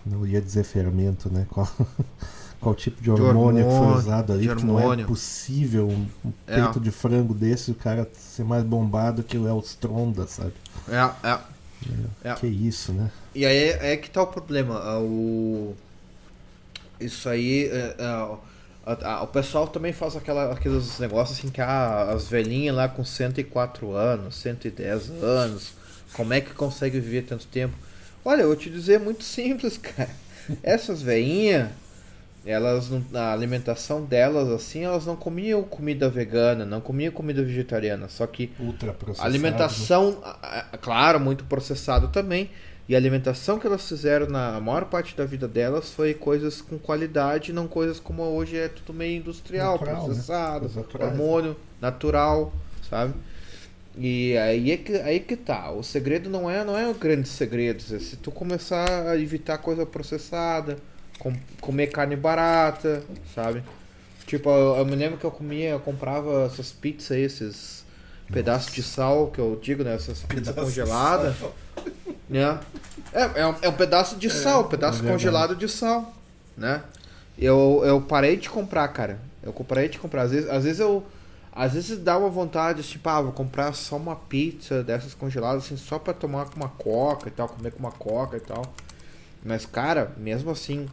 Não ia dizer fermento, né? Qual, *laughs* qual tipo de hormônio, que foi hormônio, usado ali, de que não é hormônio. possível um, um É. peito de frango desse, o cara ser mais bombado que o Elstronda, sabe? É, é. É. Que isso, né? E aí é que tá o problema. ah, O... Isso aí. é, é, o pessoal também faz aquela, aqueles negócios assim que ah, as velhinhas lá com 104 anos, 110 anos, como é que consegue viver tanto tempo? Olha, eu vou te dizer é muito *laughs* simples, cara. Essas velhinhas, elas não- a alimentação delas assim, elas não comiam comida vegana, não comiam comida vegetariana, só que Ultra processado. alimentação, claro, muito processado também. E a alimentação que elas fizeram na maior parte da vida delas foi coisas com qualidade, não coisas como hoje é tudo meio industrial, Natural, né? processado, naturais, hormônio, natural, sabe? E aí é que, aí que tá. O segredo não é, não é o grande segredo. é Se tu começar a evitar coisa processada, com- comer carne barata, sabe? Tipo, eu, eu me lembro que eu comia, eu comprava essas pizzas, aí, esses pedaços de sal, que eu digo, né? Essas pizzas congeladas. Né? É, é, um, é um pedaço de sal, um pedaço é congelado de sal, né? Eu, eu parei de comprar, cara. Eu parei de comprar. Às vezes, às vezes eu. Às vezes dá uma vontade, tipo, ah, vou comprar só uma pizza dessas congeladas, assim, só pra tomar com uma coca e tal, comer com uma coca e tal. Mas, cara, mesmo assim,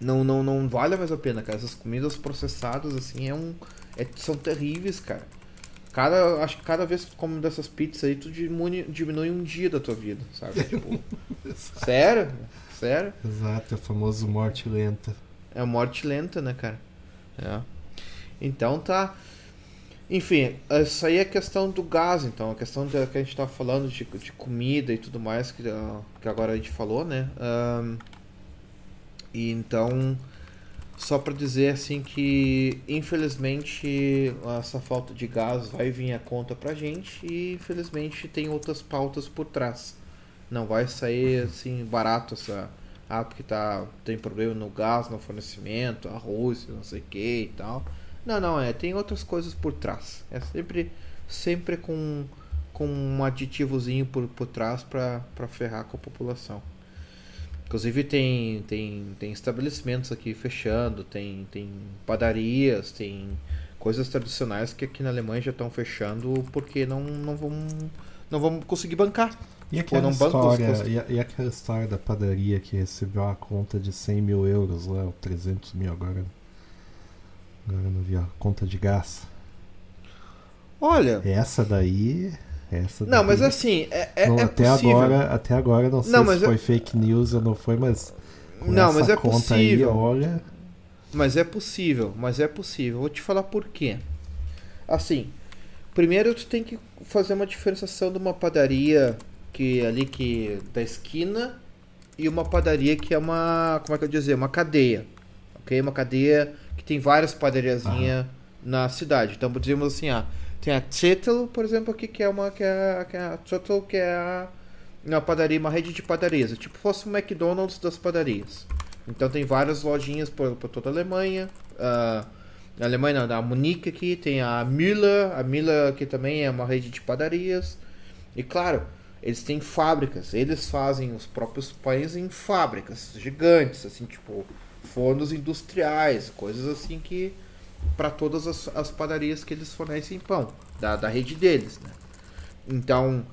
não, não, não vale mais a pena, cara. Essas comidas processadas, assim, é um, é, são terríveis, cara. Cada, acho que cada vez que tu come dessas pizzas aí, tu diminui, diminui um dia da tua vida, sabe? *laughs* Tipo, sério? Sério? Exato, é o famoso morte lenta. É morte lenta, né, cara? É. Então tá. Enfim, isso aí é questão do gás, então. A questão da, que a gente tá falando de, de comida e tudo mais, que, que agora a gente falou, né? Um, e então, só para dizer assim que infelizmente essa falta de gás vai vir a conta pra gente e infelizmente tem outras pautas por trás. Não vai sair assim barato essa ah, porque tá tem problema no gás, no fornecimento, arroz, não sei o que e tal. Não, não, é, tem outras coisas por trás. É sempre sempre com com um aditivozinho por, por trás para ferrar com a população. Inclusive tem, tem, tem estabelecimentos aqui fechando, tem, tem padarias, tem coisas tradicionais que aqui na Alemanha já estão fechando porque não, não, vão, não vão conseguir bancar. E aquela, história, e, e, aquela história da padaria que recebeu a conta de 100 mil euros lá, ou 300 mil agora. Agora não vi a conta de gás. Olha. Essa daí essa não, mas assim, é, é, não, é até possível. Agora, até agora não sei não, se foi é... fake news ou não foi, mas. não, mas é possível. Aí, olha... Mas é possível, mas é possível. Vou te falar por quê. Assim, primeiro tu tem que fazer uma diferenciação de uma padaria que ali que da esquina e uma padaria que é uma, como é que eu dizer, uma cadeia. OK? Uma cadeia que tem várias padariazinhas na cidade. Então, dizemos assim, ah, tem a Zettel, por exemplo, aqui, que é uma que é, que é a que é a, uma padaria, uma rede de padarias, tipo fosse o McDonald's das padarias. Então tem várias lojinhas por, por toda a Alemanha. Uh, na Alemanha, não, Munique aqui tem a Müller, a Müller aqui também é uma rede de padarias. E claro, eles têm fábricas, eles fazem os próprios pães em fábricas gigantes, assim, tipo fornos industriais, coisas assim que para todas as, as, padarias que eles fornecem pão, da, da rede deles, né? Então,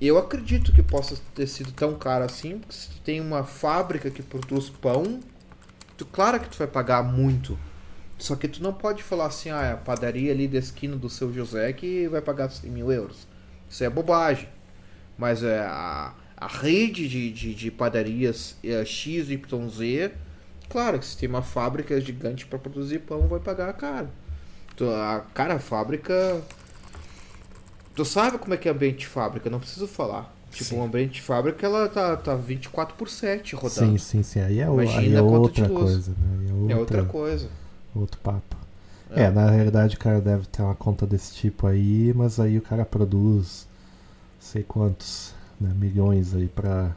eu acredito que possa ter sido tão caro assim, porque se tu tem uma fábrica que produz pão, tu, claro que tu vai pagar muito. Só que tu não pode falar assim, ah, é a padaria ali da esquina do seu José que vai pagar 100 mil euros. Isso é bobagem. Mas é, a, a rede de, de, de padarias é, XYZ Claro que se tem uma fábrica gigante para produzir pão, vai pagar caro. Então, a cara, a fábrica. Tu sabe como é que é ambiente de fábrica, não preciso falar. Tipo, sim. um ambiente de fábrica, ela tá, tá 24 por 7 rodando. Sim, sim, sim. Aí é, aí é outra coisa, né? É outra, é outra coisa. Outro papo. É. é. na realidade o cara deve ter uma conta desse tipo aí, mas aí o cara produz sei quantos né, milhões aí pra,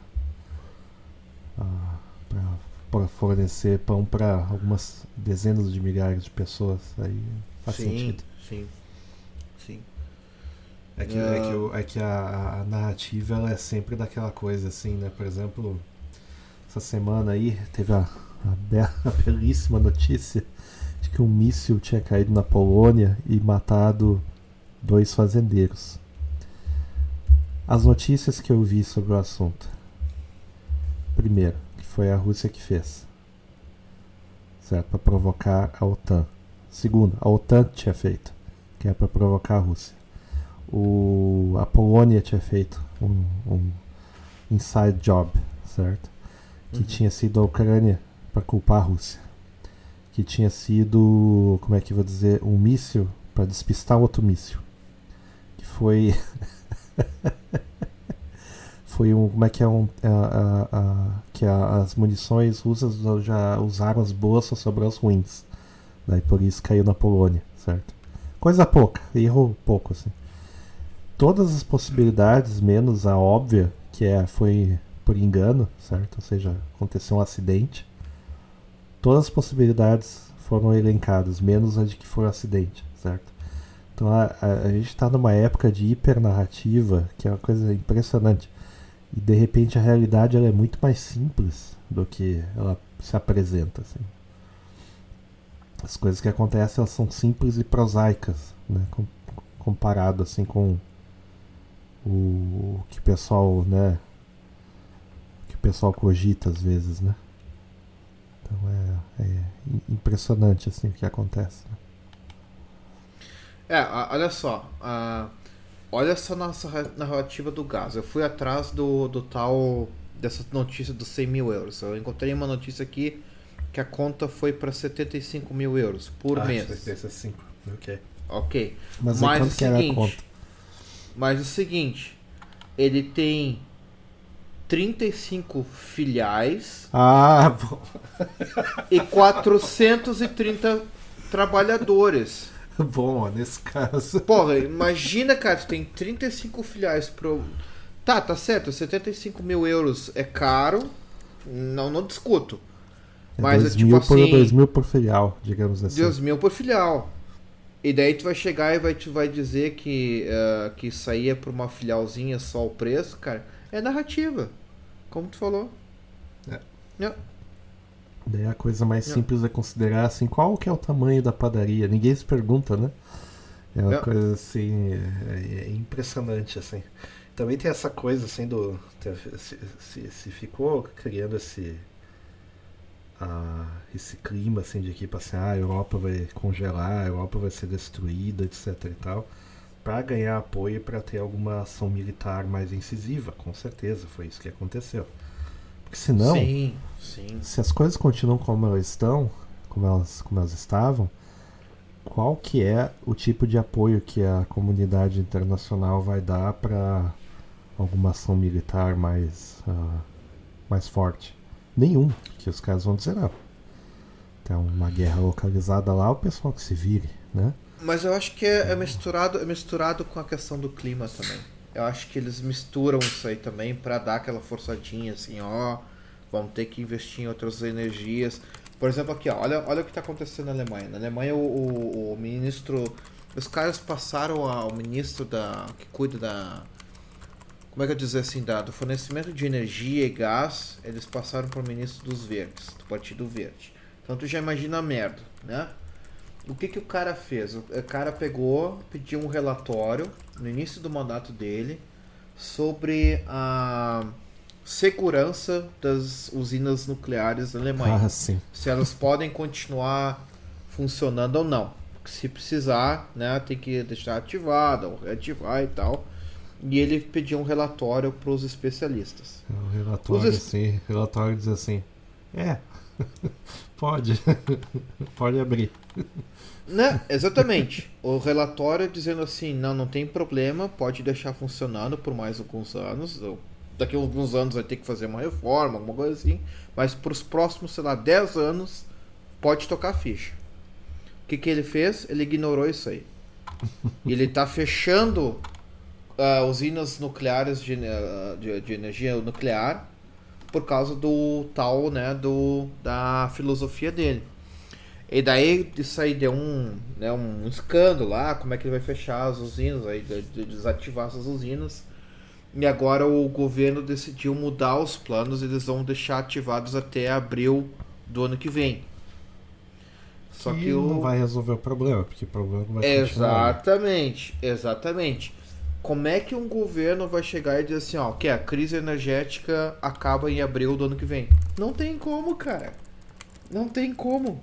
uh, pra para fornecer pão para algumas dezenas de milhares de pessoas. Aí faz sim, sentido. Sim, sim. É que, uh... é que, o, é que a, a, narrativa ela é sempre daquela coisa assim, né? Por exemplo, essa semana aí teve a, a, bela, *laughs* a belíssima notícia de que um míssil tinha caído na Polônia e matado dois fazendeiros. As notícias que eu vi sobre o assunto. Primeiro, foi a Rússia que fez. Certo? Para provocar a OTAN. Segundo, a OTAN tinha feito, que é para provocar a Rússia. O, a Polônia tinha feito um, um inside job, certo? Que uhum. tinha sido a Ucrânia para culpar a Rússia. Que tinha sido, como é que eu vou dizer, um míssil para despistar outro míssil. Que foi *laughs* foi um como é que é um a, a, a, que as munições russas já usaram as boas só sobrou as ruins. Daí por isso caiu na Polônia certo? Coisa pouca errou pouco assim. Todas as possibilidades menos a óbvia que é foi por engano certo? Ou seja aconteceu um acidente. Todas as possibilidades foram elencadas menos a de que foi um acidente certo? Então a, a, a gente está numa época de hipernarrativa que é uma coisa impressionante e de repente a realidade ela é muito mais simples do que ela se apresenta. Assim. As coisas que acontecem elas são simples e prosaicas, né? comparado assim com o que o pessoal, né? que o pessoal cogita às vezes, né? Então é, é impressionante assim o que acontece. Né? É, olha só. a- olha essa nossa ra- narrativa do gás. Eu fui atrás do, do tal. dessa notícia dos 100 mil euros. Eu encontrei uma notícia aqui que a conta foi para 75 mil euros por Ah, mês. 65. Ok. Ok. Mas, Mas aí o seguinte. Mas o seguinte, ele tem 35 filiais Ah, bom. e 430 trabalhadores. *laughs* Bom, ó, nesse caso. Porra, imagina, cara, tu tem 35 filiais pro. Tá, tá certo, 75 mil euros é caro, não, não discuto. Mas é tipo mil por assim, 2 mil por filial, digamos assim. Deus mil por filial. E daí tu vai chegar e vai, tu vai dizer que, eh, que isso aí é por uma filialzinha só o preço, cara. É narrativa. Como tu falou. É. É. Daí a coisa mais Não. simples é considerar assim, qual que é o tamanho da padaria? Ninguém se pergunta, né? É uma Não. coisa assim. É, é impressionante, assim. Também tem essa coisa, assim, do. Se, se, se ficou criando esse. ah, esse clima, assim, de que, assim, ah, a Europa vai congelar, a Europa vai ser destruída, etc e tal. Pra ganhar apoio e pra ter alguma ação militar mais incisiva, com certeza, foi isso que aconteceu. Porque senão, Sim, sim. se as coisas continuam como elas estão, como elas, como elas estavam, qual que é o tipo de apoio que a comunidade internacional vai dar para alguma ação militar mais, ah, mais forte? Nenhum, que os caras vão dizer, ah, tem uma guerra localizada lá, o pessoal que se vire, né? Mas eu acho que é, é misturado, é misturado com a questão do clima também. Eu acho que eles misturam isso aí também pra dar aquela forçadinha assim, ó, vamos ter que investir em outras energias. Por exemplo, aqui, ó, olha, olha o que está acontecendo na Alemanha. Na Alemanha, o, o, o ministro. Os caras passaram ao ministro da. que cuida da. Como é que eu dizer assim? Da, do fornecimento de energia e gás. Eles passaram para o ministro dos Verdes, do Partido Verde. Então tu já imagina a merda, né? O que, que o cara fez? O cara pegou, pediu um relatório no início do mandato dele sobre a segurança das usinas nucleares da Alemanha Ah, sim. se elas podem continuar funcionando ou não. Se precisar, né, tem que deixar ativada ou reativar e tal. E ele pediu um relatório para os especialistas. O relatório, es- o relatório diz assim, é, *laughs* pode, *laughs* pode abrir. Né? Exatamente. o relatório dizendo assim, não, não tem problema, pode deixar funcionando por mais alguns anos. daqui a alguns anos vai ter que fazer uma reforma, alguma coisa assim. Mas para os próximos, sei lá, 10 anos, pode tocar ficha. O que, que ele fez? Ele ignorou isso aí. Ele está fechando ah, usinas nucleares de, eh, de, de energia nuclear por causa do tal, né, do, da filosofia dele. E daí isso aí deu um, né, um escândalo lá, como é que ele vai fechar as usinas, aí de, de desativar essas usinas. E agora o governo decidiu mudar os planos, eles vão deixar ativados até abril do ano que vem. Só E que o não vai resolver o problema, porque o problema vai continuar. Exatamente, exatamente. Como é que um governo vai chegar e dizer assim, ó, que a crise energética acaba em abril do ano que vem? Não tem como, cara. Não tem como.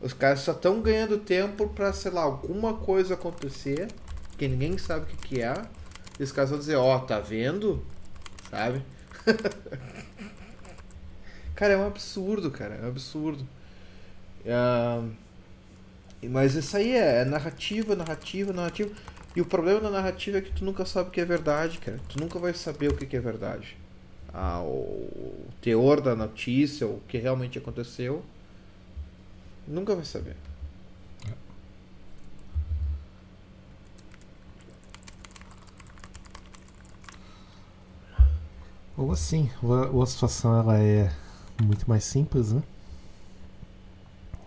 Os caras só estão ganhando tempo pra, sei lá, alguma coisa acontecer que ninguém sabe o que, que é. E os caras vão dizer, ó, tá vendo? Sabe? *laughs* cara, é um absurdo, cara. É um absurdo. Ah, mas isso aí é, é narrativa, narrativa, narrativa. E o problema da narrativa é que tu nunca sabe o que é verdade, cara. Tu nunca vai saber o que que é verdade. Ah, o teor da notícia, o que realmente aconteceu. Nunca vai saber. Ou assim, ou a, situação ela é muito mais simples, né?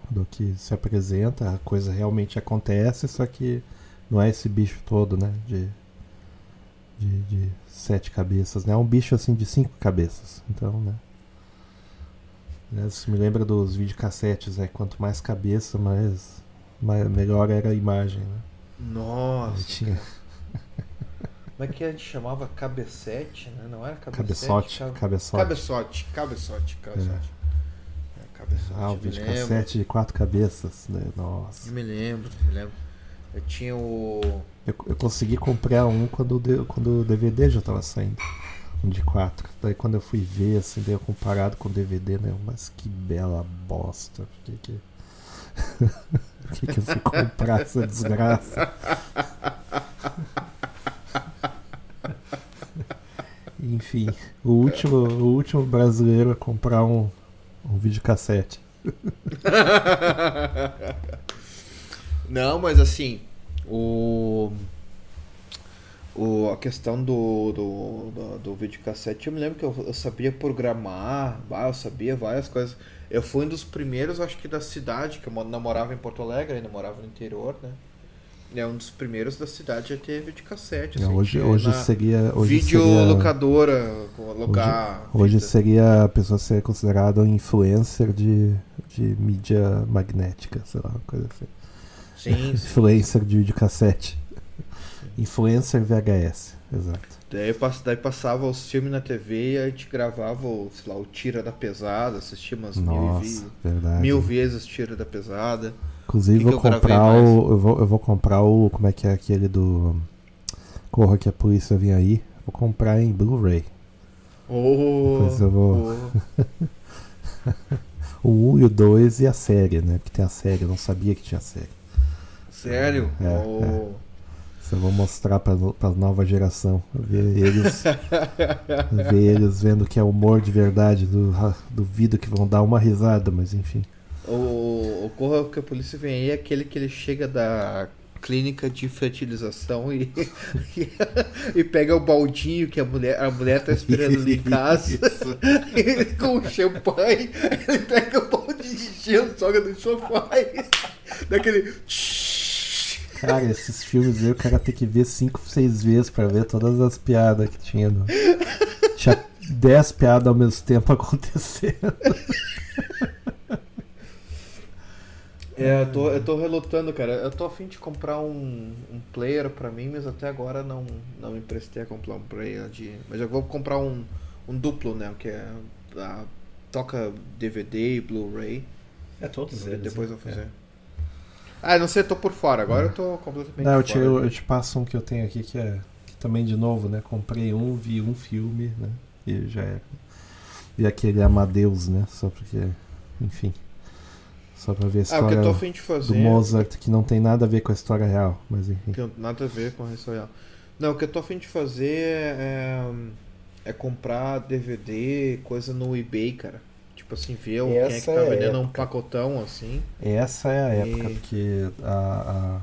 Do que se apresenta, a coisa realmente acontece, só que não é esse bicho todo, né? De, de, de sete cabeças, né? É um bicho assim de cinco cabeças. Então, né? Né, Isso me lembra dos videocassetes, né? Quanto mais cabeça, mais, mais melhor era a imagem, né? Nossa. Tinha Como é que a gente chamava cabecete, né? Não era cabecete? cabeçote, cab- cabeçote. Cabeçote, cabeçote, cabeçote. É, cabeçote. Ah, o videocassete de quatro cabeças, né? Nossa. Eu me lembro, me lembro. Eu tinha o. Eu, eu consegui comprar um quando, quando o DVD já tava saindo. De 4. Daí quando eu fui ver, assim, daí eu comparado com o DVD, né? Mas que bela bosta. Por que que. Por que, que eu fui comprar essa desgraça? *laughs* Enfim, o último, o último brasileiro a comprar um, um videocassete. *laughs* Não, mas assim, o. o a questão do, do, do, do videocassete, eu me lembro que eu, eu sabia programar, eu sabia várias coisas. Eu fui um dos primeiros, acho que da cidade, que eu mo- não morava em Porto Alegre, ainda morava no interior, né? É um dos primeiros da cidade a ter videocassete. assim, hoje hoje seria. Hoje Videolocadora, com alugar. hoje fita. seria a pessoa ser considerada um influencer de, de mídia magnética, sei lá, uma coisa assim. Sim, sim. Influencer de videocassete. Influencer VHS, exato. Daí, daí passava os filmes na TV e a gente gravava, o, sei lá, o Tira da Pesada, assistia umas mil, Nossa, vi- verdade. mil vezes Tira da Pesada. Inclusive, vou eu comprar o. Eu vou, eu vou comprar o. Como é que é aquele do. Corra que a polícia vem aí. Vou comprar em Blu-ray. Oh, Depois eu vou- oh. *laughs* O 1 e o 2 e a série, né? Porque tem a série, eu não sabia que tinha série. Sério? É, Oh. Isso eu vou mostrar pra, pra nova geração. Ver eles. ver eles vendo que é humor de verdade. Ra- duvido que vão dar uma risada, mas enfim. O, o Corra que a polícia vem aí é aquele que ele chega da clínica de fertilização e, *laughs* e pega o baldinho que a mulher, a mulher tá esperando ali em casa *laughs* e com o champanhe, ele pega o balde de gelo, joga no sofá e dá aquele Cara, esses filmes aí o cara tem que ver 5, 6 vezes pra ver todas as piadas que tinha. No... Tinha 10 piadas ao mesmo tempo *laughs* acontecendo. É, eu tô, eu tô relutando, cara. Eu tô afim de comprar um, um player pra mim, mas até agora não, não me emprestei a comprar um player de. Mas eu vou comprar um, um duplo, né? Que é. a- toca DVD e Blu-ray. É todos eles. Depois né? eu vou fazer. Ah, não sei, eu tô por fora. Agora eu tô completamente Não, eu te, fora. eu, eu te passo um que eu tenho aqui que é. Que também, de novo, né? Comprei um, vi um filme, né? E já era. E aquele Amadeus, né? Só porque. Enfim. Só pra ver a Ah, história de fazer. do Mozart, que não tem nada a ver com a história real. Mas enfim. Nada a ver com isso real. Não, o que eu tô afim de fazer é, é comprar DVD, coisa no eBay, cara. Tipo assim, ver o- quem é que tá é a vendendo um época. pacotão assim. Essa é a época, E- porque a, a-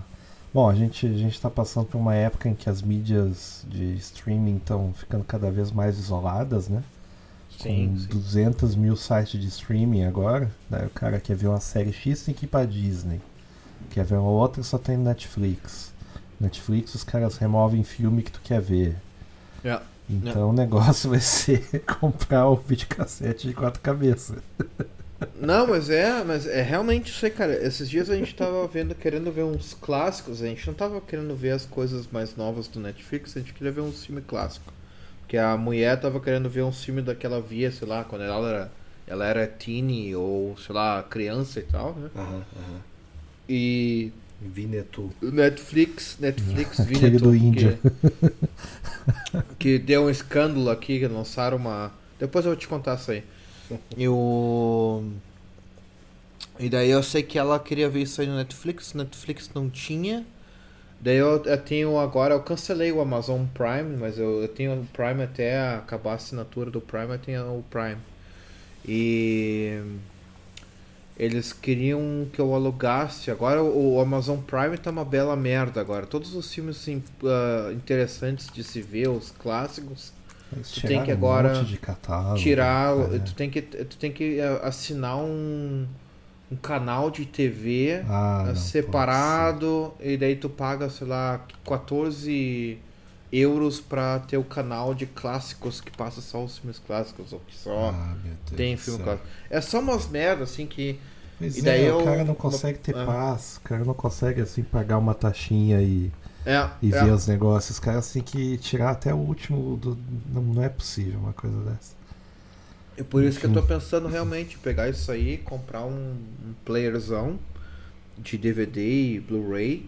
Bom, a gente, a gente tá passando por uma época em que as mídias de streaming estão ficando cada vez mais isoladas, né? Sim, Com sim. 200 mil sites de streaming agora. Daí o cara quer ver uma série X tem que ir pra Disney. Quer ver uma outra só tem Netflix. Netflix os caras removem filme que tu quer ver. É. Então o negócio *laughs* vai ser comprar o videocassete de quatro cabeças. Não, mas é, mas é realmente isso aí, cara. Esses dias a gente tava vendo, querendo ver uns clássicos, a gente não tava querendo ver as coisas mais novas do Netflix, a gente queria ver um filme clássico. Porque a mulher tava querendo ver um filme daquela via, sei lá, quando ela era, ela era teeny ou, sei lá, criança e tal, né? Aham, aham. E Vinetu. o Netflix, Netflix *laughs* Aquele Vinetu, do Índia. *laughs* Que, que deu um escândalo aqui, que lançaram uma. Depois eu vou te contar isso aí. *laughs* E o. E daí eu sei que ela queria ver isso aí no Netflix, Netflix não tinha. Daí eu, eu tenho agora, eu cancelei o Amazon Prime, mas eu, eu tenho o Prime até acabar a assinatura do Prime, eu tenho o Prime. E eles queriam que eu alugasse. Agora o, Amazon Prime tá uma bela merda agora. Todos os filmes ah, interessantes de se ver, os clássicos, Eles Tu tem que agora um catálogo. tirar, é. tu tem que tu tem que ah, assinar um um canal de TV ah, não, separado e daí tu paga, sei lá, 14 euros pra ter o canal de clássicos que passa só os filmes clássicos ou que só. Ah, tem filme clássico. É só umas merda assim que Pois E daí é, eu- o cara não consegue ter Ah. paz, o cara não consegue assim pagar uma taxinha e, é, e é. ver os negócios. Os caras têm que tirar até o último. Do, não, não é possível uma coisa dessa. É por isso que eu tô pensando realmente pegar isso aí, comprar um, um playerzão de DVD e Blu-ray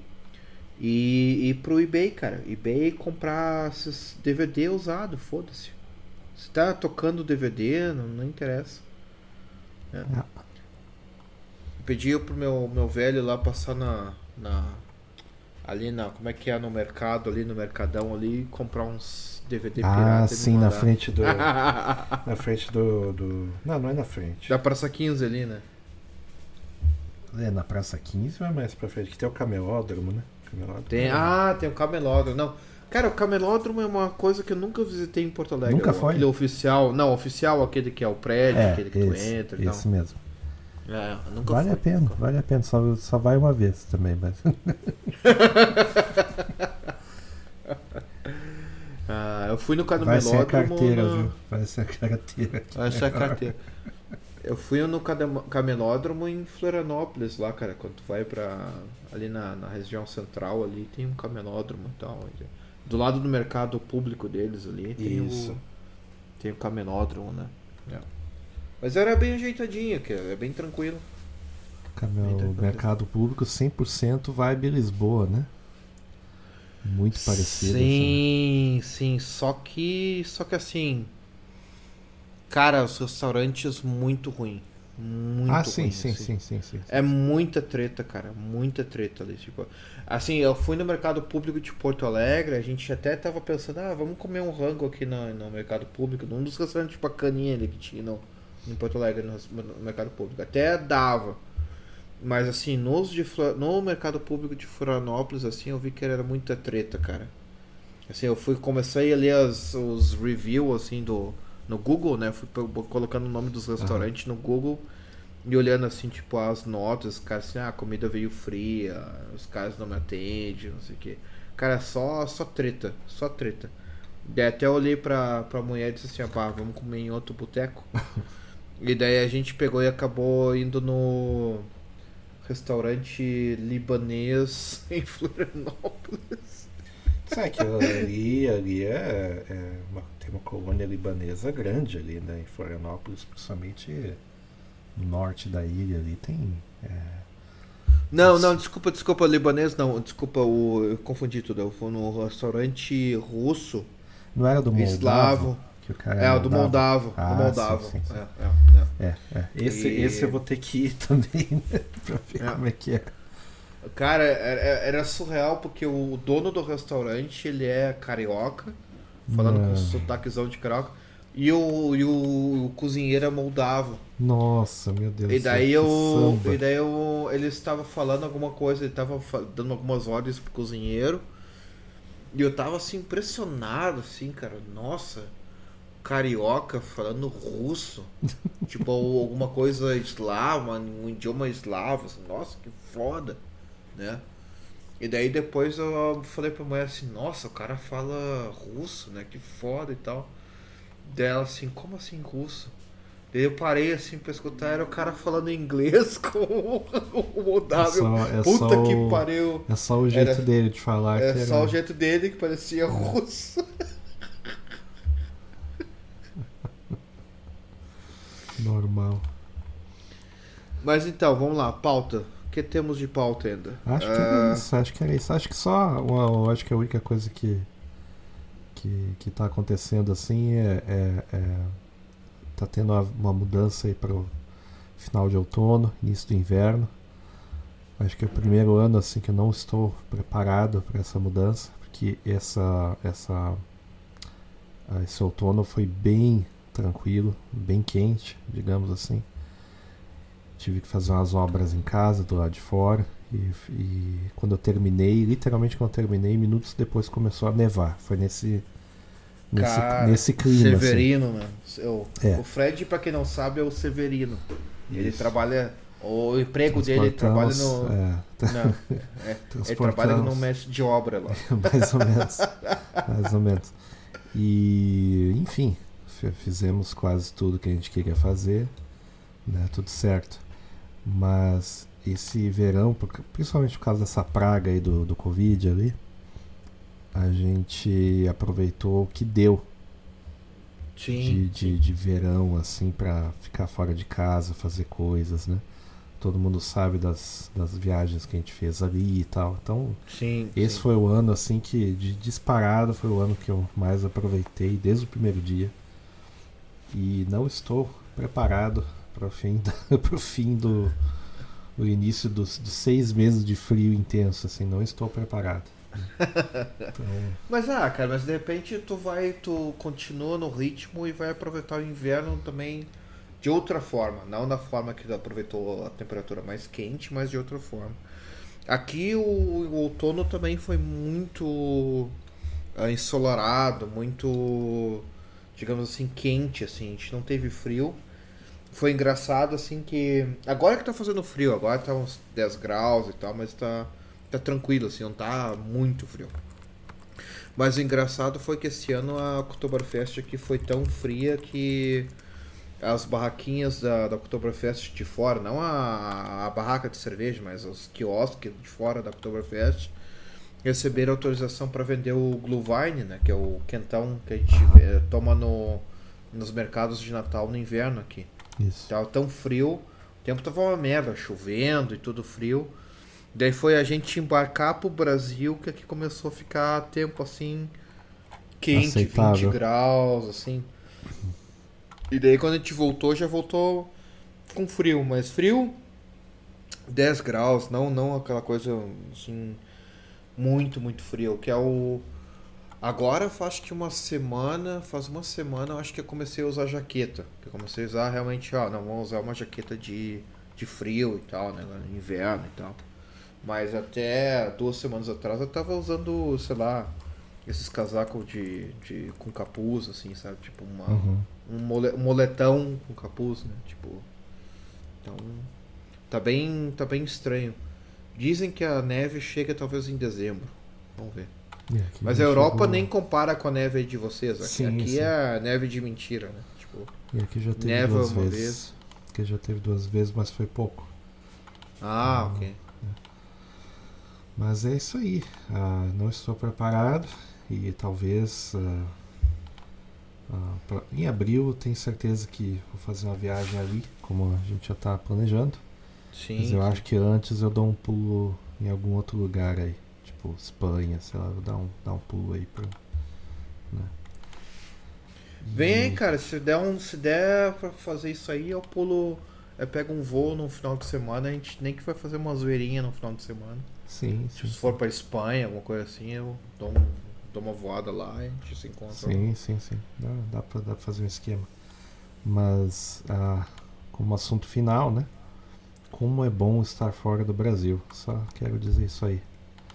E ir pro eBay, cara. eBay comprar esses DVD usado, foda-se. Se tá tocando DVD, não, não interessa. É. É. Pedi pro meu, meu velho lá passar na, na. Ali na. Como é que é no mercado, ali no Mercadão ali, comprar uns DVD Ah, pirata e me sim, na frente do. *laughs* Na frente do, do. Não, não é na frente. Da Praça 15 ali, né? É, na Praça 15 Vai mais pra frente, que tem o camelódromo, né? Camelódromo. Tem, ah, tem o camelódromo. Não. Cara, o camelódromo é uma coisa que eu nunca visitei em Porto Alegre. Nunca foi? Aquele oficial. Não, oficial, aquele que é o prédio, É, aquele que tu esse, entra e esse tal. mesmo. É, nunca Vale fui. a pena, vale a pena. Só, só vai uma vez também, mas. *laughs* Ah, eu fui no Vai ser a camelódromo. carteira, na- viu? Vai ser a carteira. Vai ser a carteira. *laughs* Eu fui no camelódromo em Florianópolis lá, cara. Quando tu vai pra. Ali na, na região central ali tem um camelódromo e tal. Do lado do mercado público deles ali tem Isso. o. Tem o camelódromo, né? É. Mas era bem ajeitadinho, que é bem tranquilo. Camel, Então, mercado público 100% vibe Lisboa, né? Muito parecido. assim. Sim, sim. Só que. Só que assim. Cara, os restaurantes muito ruim. Muito Ah, sim, ruim, sim, assim. sim, sim, sim. É muita treta, cara. Muita treta ali. Tipo, assim, eu fui no mercado público de Porto Alegre. A gente até tava pensando, ah, vamos comer um rango aqui no, no mercado público. Num dos restaurantes bacaninha ali que tinha no, em Porto Alegre, no, no mercado público. Até dava. Mas assim, nos de, no mercado público de Florianópolis, assim, eu vi que era muita treta, cara. Assim, eu fui, comecei a ler as, os reviews, assim, do, no Google, né? Fui colocando o nome dos restaurantes no Google e olhando, assim, tipo, as notas, os caras assim, ah, a comida veio fria, os caras não me atendem, não sei o quê. Cara, só, só treta, só treta. Daí até olhei pra, pra mulher e disse assim, ah, pá, vamos comer em outro boteco. *laughs* e daí a gente pegou e acabou indo no restaurante libanês *laughs* em Florianópolis. Sabe que ali, ali é, é uma- tem uma colônia libanesa grande ali, né? Em Florianópolis, principalmente. No norte da ilha ali tem. é, Não, não, desculpa, desculpa, libanês não, desculpa, o, eu confundi tudo. Eu fui no restaurante russo, Não era do Moldavo? eslavo. Que o cara É, o do Moldavo. Ah, do Moldavo. sim, sim, sim. É, é, é. É, é. Esse, E- esse eu vou ter que ir *laughs* também, né? Pra ver É. como é que é. Cara, era, era surreal porque o dono do restaurante, ele é carioca, falando com Não. sotaquezão de carioca, e o, e o, cozinheiro é moldavo. Nossa, meu Deus E daí eu, e daí eu, ele estava falando alguma coisa, ele estava dando algumas ordens pro cozinheiro. E eu tava assim impressionado assim, cara. Nossa, carioca falando russo. *laughs* tipo alguma coisa eslava, um idioma eslavo, assim, nossa, que foda, né? E daí depois eu falei pra mulher assim, nossa, o cara fala russo, né? Que foda e tal. Dela assim, como assim russo? Daí eu parei assim pra escutar, era o cara falando inglês *laughs* com o Moldávio. É só- é Puta só que o- pariu. É só o jeito Era- dele de falar É só era... o jeito dele que parecia russo. *laughs* normal. Mas então, vamos lá, pauta. Que temos de pauta ainda? Acho que Ah, era isso, acho que era isso. Acho que só, acho que a única coisa que que, que tá acontecendo assim é, é, é- tá tendo uma, uma mudança aí para o final de outono, início do inverno. Acho que é o primeiro ano assim que eu não estou preparado para essa mudança, porque essa essa ah, esse outono foi bem tranquilo, bem quente, digamos assim. Tive que fazer umas obras em casa, do lado de fora. E, e quando eu terminei, literalmente quando eu terminei, minutos depois começou a nevar. Foi nesse, nesse, Cara, nesse clima. assim. Severino, né? O, É. o Fred, pra quem não sabe, é o Severino. Ele Isso. trabalha. O emprego dele, ele trabalha no. é, *laughs* Não, é, ele trabalha no mestre de obra lá. *laughs* mais ou menos. mais ou menos. E, enfim, fi- fizemos quase tudo que a gente queria fazer, né? Tudo certo. Mas esse verão, principalmente por causa dessa praga aí do, do Covid ali, a gente aproveitou o que deu Sim. de, de, de verão, assim, pra ficar fora de casa, fazer coisas, né? todo mundo sabe das, das viagens que a gente fez ali e tal. Então, Sim. esse sim. foi o ano assim que de disparado foi o ano que eu mais aproveitei desde o primeiro dia. E não estou preparado para fim, da- *laughs* pro fim do início dos, dos seis meses de frio intenso, assim, não estou preparado. Então, *laughs* Mas ah, cara, mas de repente tu vai, tu continua no ritmo e vai aproveitar o inverno também de outra forma, não da forma que tu aproveitou a temperatura mais quente, mas de outra forma. Aqui o, o outono também foi muito ah, ensolarado, muito, digamos assim, quente, assim, a gente não teve frio. Foi engraçado assim que agora que tá fazendo frio, agora tá uns 10 graus e tal, mas tá tá tranquilo assim, não tá muito frio. Mas o engraçado foi que esse ano a Oktoberfest aqui foi tão fria que as barraquinhas da, da Oktoberfest de fora, não a, a barraca de cerveja, mas os quiosques de fora da Oktoberfest, receberam autorização para vender o Glühwein, né, que é o quentão que a gente eh, toma no, nos mercados de Natal no inverno aqui. Isso. Tava tão frio, o tempo tava uma merda, chovendo e tudo frio. Daí foi a gente embarcar pro Brasil que aqui começou a ficar tempo assim quente, Aceitável. 20 graus, assim. E daí quando a gente voltou, já voltou com frio, mas frio 10 graus, não não aquela coisa assim muito, muito frio, que é o Agora faz que uma semana, faz uma semana eu acho que eu comecei a usar jaqueta. Que eu comecei a usar realmente, ó, não, vamos usar uma jaqueta de, de frio e tal, né? no Inverno e tal. Mas até duas semanas atrás eu tava usando, sei lá, esses casacos de, de com capuz, assim, sabe? Tipo uma, Uhum. um, mole, um moletão com capuz, né? Tipo. Então. Tá bem. tá bem estranho. Dizem que a neve chega talvez em dezembro. Vamos ver. Aqui Mas a Europa chegou- nem compara com a neve de vocês. Aqui, Sim, aqui sim. é neve de mentira, né? Tipo, E aqui já teve neva duas uma vezes. vez. Aqui já teve duas vezes, mas foi pouco. Ah, Hum. ok. Mas é isso aí. Ah, não estou preparado e talvez ah, ah, pra- em abril tenho certeza que vou fazer uma viagem ali, como a gente já está planejando. Sim. Mas eu acho que antes eu dou um pulo em algum outro lugar aí, tipo Espanha, sei lá, vou dar um, dar um pulo aí pra. Né? Vem aí, E- cara. Se der, um, se der pra fazer isso aí, eu pulo. Eu pego um voo no final de semana. A gente nem que vai fazer uma zoeirinha no final de semana. Sim, Se sim. for pra Espanha, alguma coisa assim, eu dou, um, dou uma voada lá e a gente se encontra. Sim, sim, sim. Dá, dá, pra, dá pra fazer um esquema. Mas, ah, como assunto final, né? Como é bom estar fora do Brasil. Só quero dizer isso aí.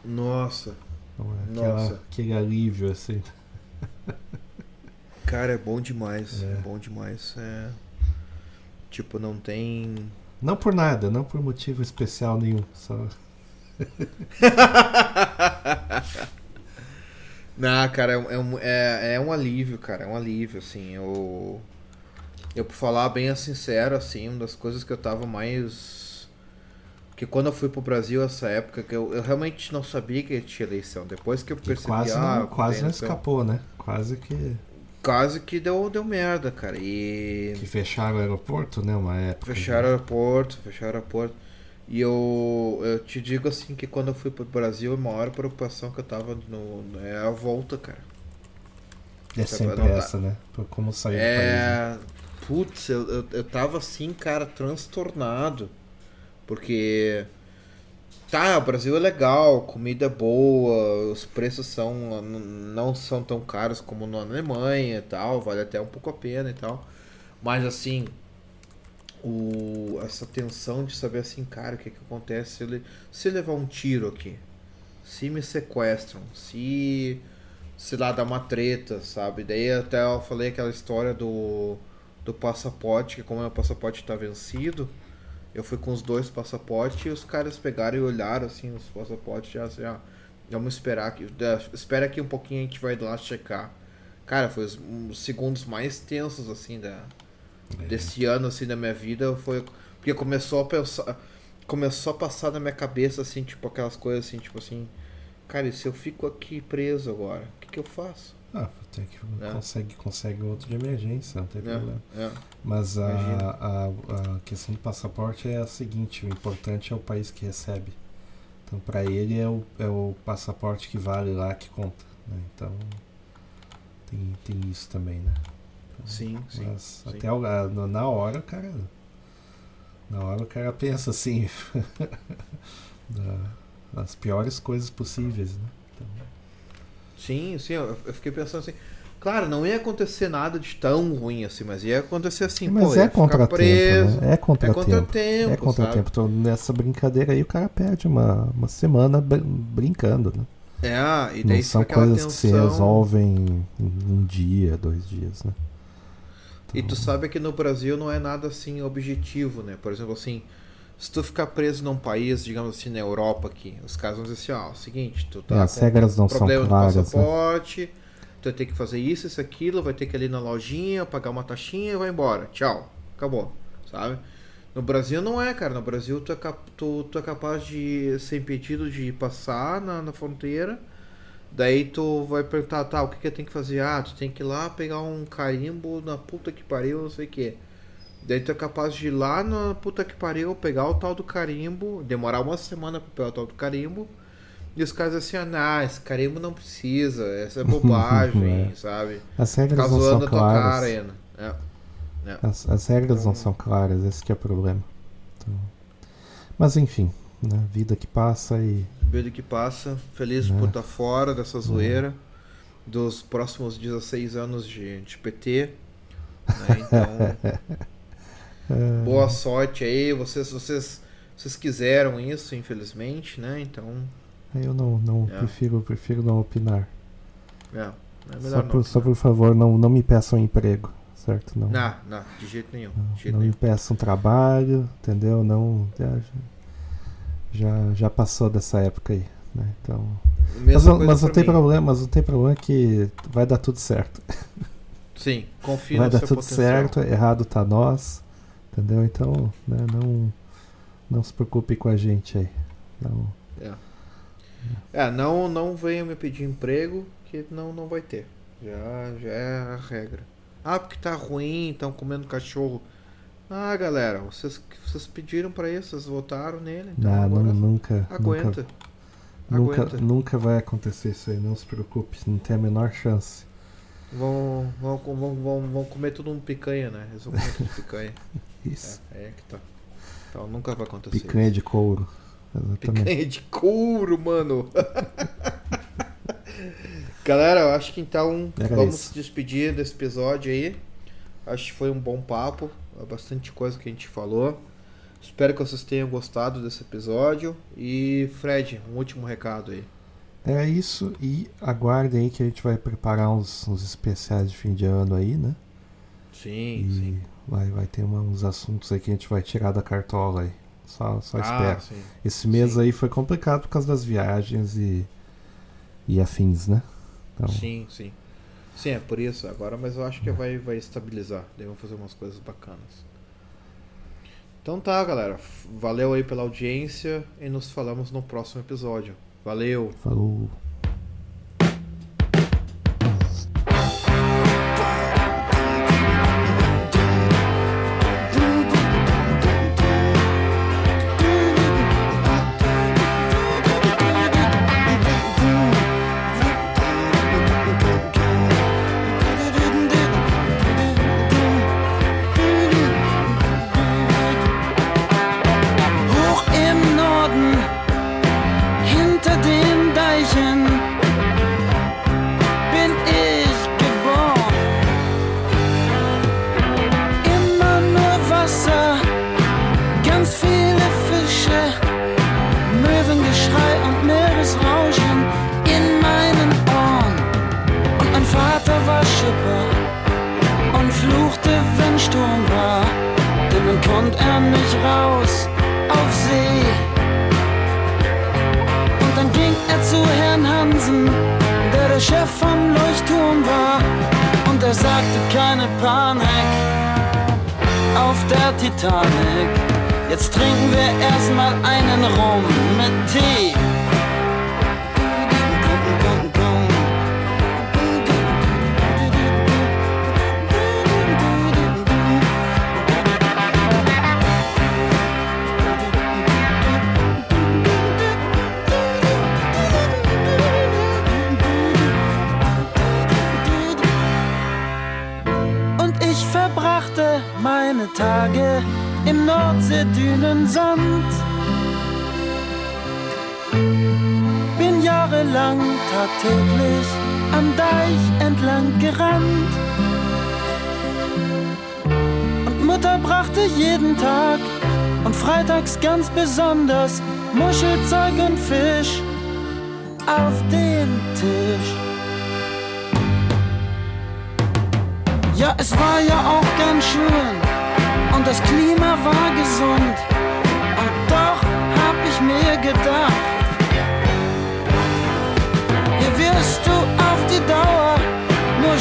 Nossa, é aquela- Nossa. aquele alívio, assim. cara, é bom demais. É, É. bom demais. É. Tipo, não tem. Não por nada, não por motivo especial nenhum. Só. *laughs* Não, cara, é, um- é, um- é, é um alívio, cara. É um alívio, assim. Eu. Eu, pra falar bem sincero, assim, uma das coisas que eu tava mais. Porque quando eu fui pro Brasil essa época, que eu, eu realmente não sabia que tinha eleição. Depois que eu percebi, quase ah, não, quase tem não escapou, né? Quase que, Quase que deu, deu merda, cara. E. que fecharam o aeroporto, né? Uma época. Fecharam o aeroporto, fecharam o aeroporto. E eu, eu te digo assim que quando eu fui pro Brasil, a maior preocupação que eu tava no, é a volta, cara. É Sabe, sempre essa, né? Por Como sair do país. né? É. Putz, eu, eu, eu tava assim, cara, transtornado. Porque. Tá, o Brasil é legal, comida é boa, os preços são não são tão caros como na Alemanha e tal, vale até um pouco a pena e tal. Mas assim, o, essa tensão de saber assim, cara, o que, que acontece se, ele, se levar um tiro aqui? Se me sequestram, se se lá dá uma treta, sabe? Daí até eu falei aquela história do, do passaporte, que como meu passaporte tá vencido, eu fui com os dois passaportes e os caras pegaram e olharam assim os passaportes já assim, ah, vamos esperar aqui, espera aqui um pouquinho a gente vai lá checar. Cara, foi os, os segundos mais tensos assim da É. desse ano assim da minha vida, foi porque começou a pensar, começou a passar na minha cabeça assim, tipo aquelas coisas assim, tipo assim, cara, e se eu fico aqui preso agora, o que que eu faço? Ah, tem que, É. consegue, consegue outro de emergência, não tem problema. É, é. Mas a, a, a questão do passaporte é a seguinte: o importante é o país que recebe. Então, para ele, é o, é o passaporte que vale lá que conta. né? Então, tem, tem isso também, né? Sim, sim. Mas sim. até o- a- na hora, o cara. Na hora o cara pensa assim. *laughs* da- das piores coisas possíveis, né? Então, Sim, sim, eu, eu fiquei pensando assim. Claro, não ia acontecer nada de tão ruim assim, mas ia acontecer assim, mas pô, é contratempo, preso. né? É É contratempo. contratempo, É contratempo. Então, nessa brincadeira aí, o cara perde uma, uma semana br- brincando, né? É, e Não daí são fica aquela coisas que se tensão. resolvem em um dia, dois dias, né? E tu Então, sabe que no Brasil não é nada assim objetivo, né? Por exemplo, assim, se tu ficar preso num país, digamos assim, na Europa aqui, os caras vão dizer assim, ó, é o seguinte, tu é, tá as com regras não são problema claras, no né? passaporte, tu vai ter que fazer isso, isso, aquilo, vai ter que ir na lojinha, pagar uma taxinha e vai embora. Tchau. Acabou. Sabe? No Brasil não é, cara. No Brasil tu é, cap- tu, tu é capaz de ser impedido de passar na, na fronteira. Daí tu vai perguntar, tá, o que, que eu tenho que fazer? Ah, tu tem que ir lá pegar um carimbo na puta que pariu, não sei o que. Daí tu é capaz de ir lá na puta que pariu, pegar o tal do carimbo, demorar uma semana pra pegar o tal do carimbo. E os caras assim, ah, não, esse carimbo não precisa, essa é *laughs* bobagem, É. sabe? As regras Ficar não são zoando a tua cara claras. ainda. É. As, as regras não Então- são claras, esse que é o problema. Então, mas enfim, né? Vida que passa e. Vida que passa, feliz Né? por estar fora dessa zoeira, dos próximos 16 anos de, de PT. né? *laughs* Então, é, boa sorte aí, vocês, vocês, vocês quiseram isso, infelizmente, né? Então, Eu não, não É. prefiro, prefiro não opinar. é, é Só por, não. só por favor, não, não me peçam emprego, certo? Não, Não, não, de jeito nenhum, não, de jeito não me nenhum. peçam trabalho, entendeu? Não. Já, já, passou dessa época aí. Né? Então, mas, mas não tem mim. problema, mas não tem problema que vai dar tudo certo. Sim, confio vai no dar seu tudo potencial. certo, errado tá nós, entendeu? Então, né, não, não se preocupe com a gente aí. Não, É, não, não venha me pedir emprego, que não, não vai ter. Já, já é a regra. Ah, porque tá ruim, estão comendo cachorro. Ah, galera, vocês, vocês pediram pra isso, vocês votaram nele, então não, não, nunca, aguenta. nunca, aguenta. nunca, nunca vai acontecer isso aí, não se preocupe, não tem a menor chance. Vão, vão, vão, vão, vão comer tudo um picanha, né? Eles vão comer tudo picanha. *laughs* Isso. É, é que tá. Então nunca vai acontecer Picanha isso. de couro. Exatamente. Picanha de couro, mano. *laughs* Galera, eu acho que então Era vamos isso. se despedir desse episódio aí. Acho que foi um bom papo. é Bastante coisa que a gente falou. Espero que vocês tenham gostado desse episódio. E Fred, um último recado aí. É isso, e aguardem aí que a gente vai preparar uns, uns especiais de fim de ano aí, né? Sim, E sim. Vai, vai ter uma- uns assuntos aí que a gente vai tirar da cartola aí. Só, só Ah, espera. sim. Esse mês sim. aí foi complicado por causa das viagens e, e afins, né? Então, Sim, sim. Sim, é por isso agora, mas eu acho que vai, vai estabilizar. Daí vão fazer umas coisas bacanas. Então tá, galera. Valeu aí pela audiência e nos falamos no próximo episódio. Valeu! falou. Titanic. Jetzt trinken wir erstmal einen Rum mit Tee. Jahrelang tagtäglich am Deich entlang gerannt. Und Mutter brachte jeden Tag und freitags ganz besonders Muschelzeug und Fisch auf den Tisch. Ja, es war ja auch ganz schön und das Klima war gesund. Und doch hab ich mir gedacht,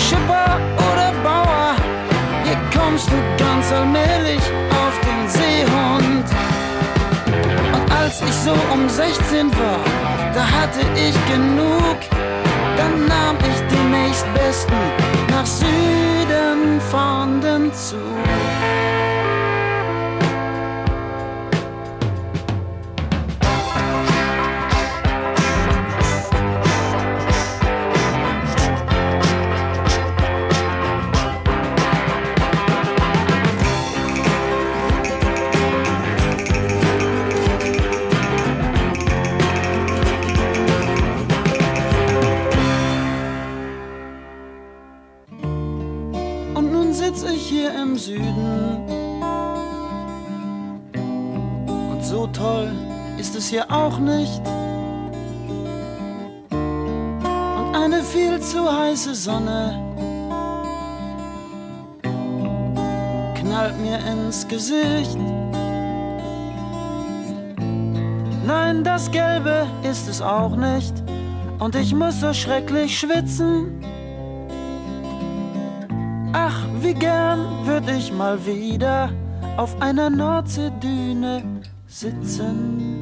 Schipper oder Bauer. Hier kommst du ganz allmählich auf den Seehund. Und als ich so um 16 war, da hatte ich genug. Dann nahm ich den nächstbesten nach Süden fahrenden Zug. Sonne knallt mir ins Gesicht. Nein, das Gelbe ist es auch nicht. Und ich muss so schrecklich schwitzen. Ach, wie gern würd ich mal wieder auf einer Nordseedüne sitzen.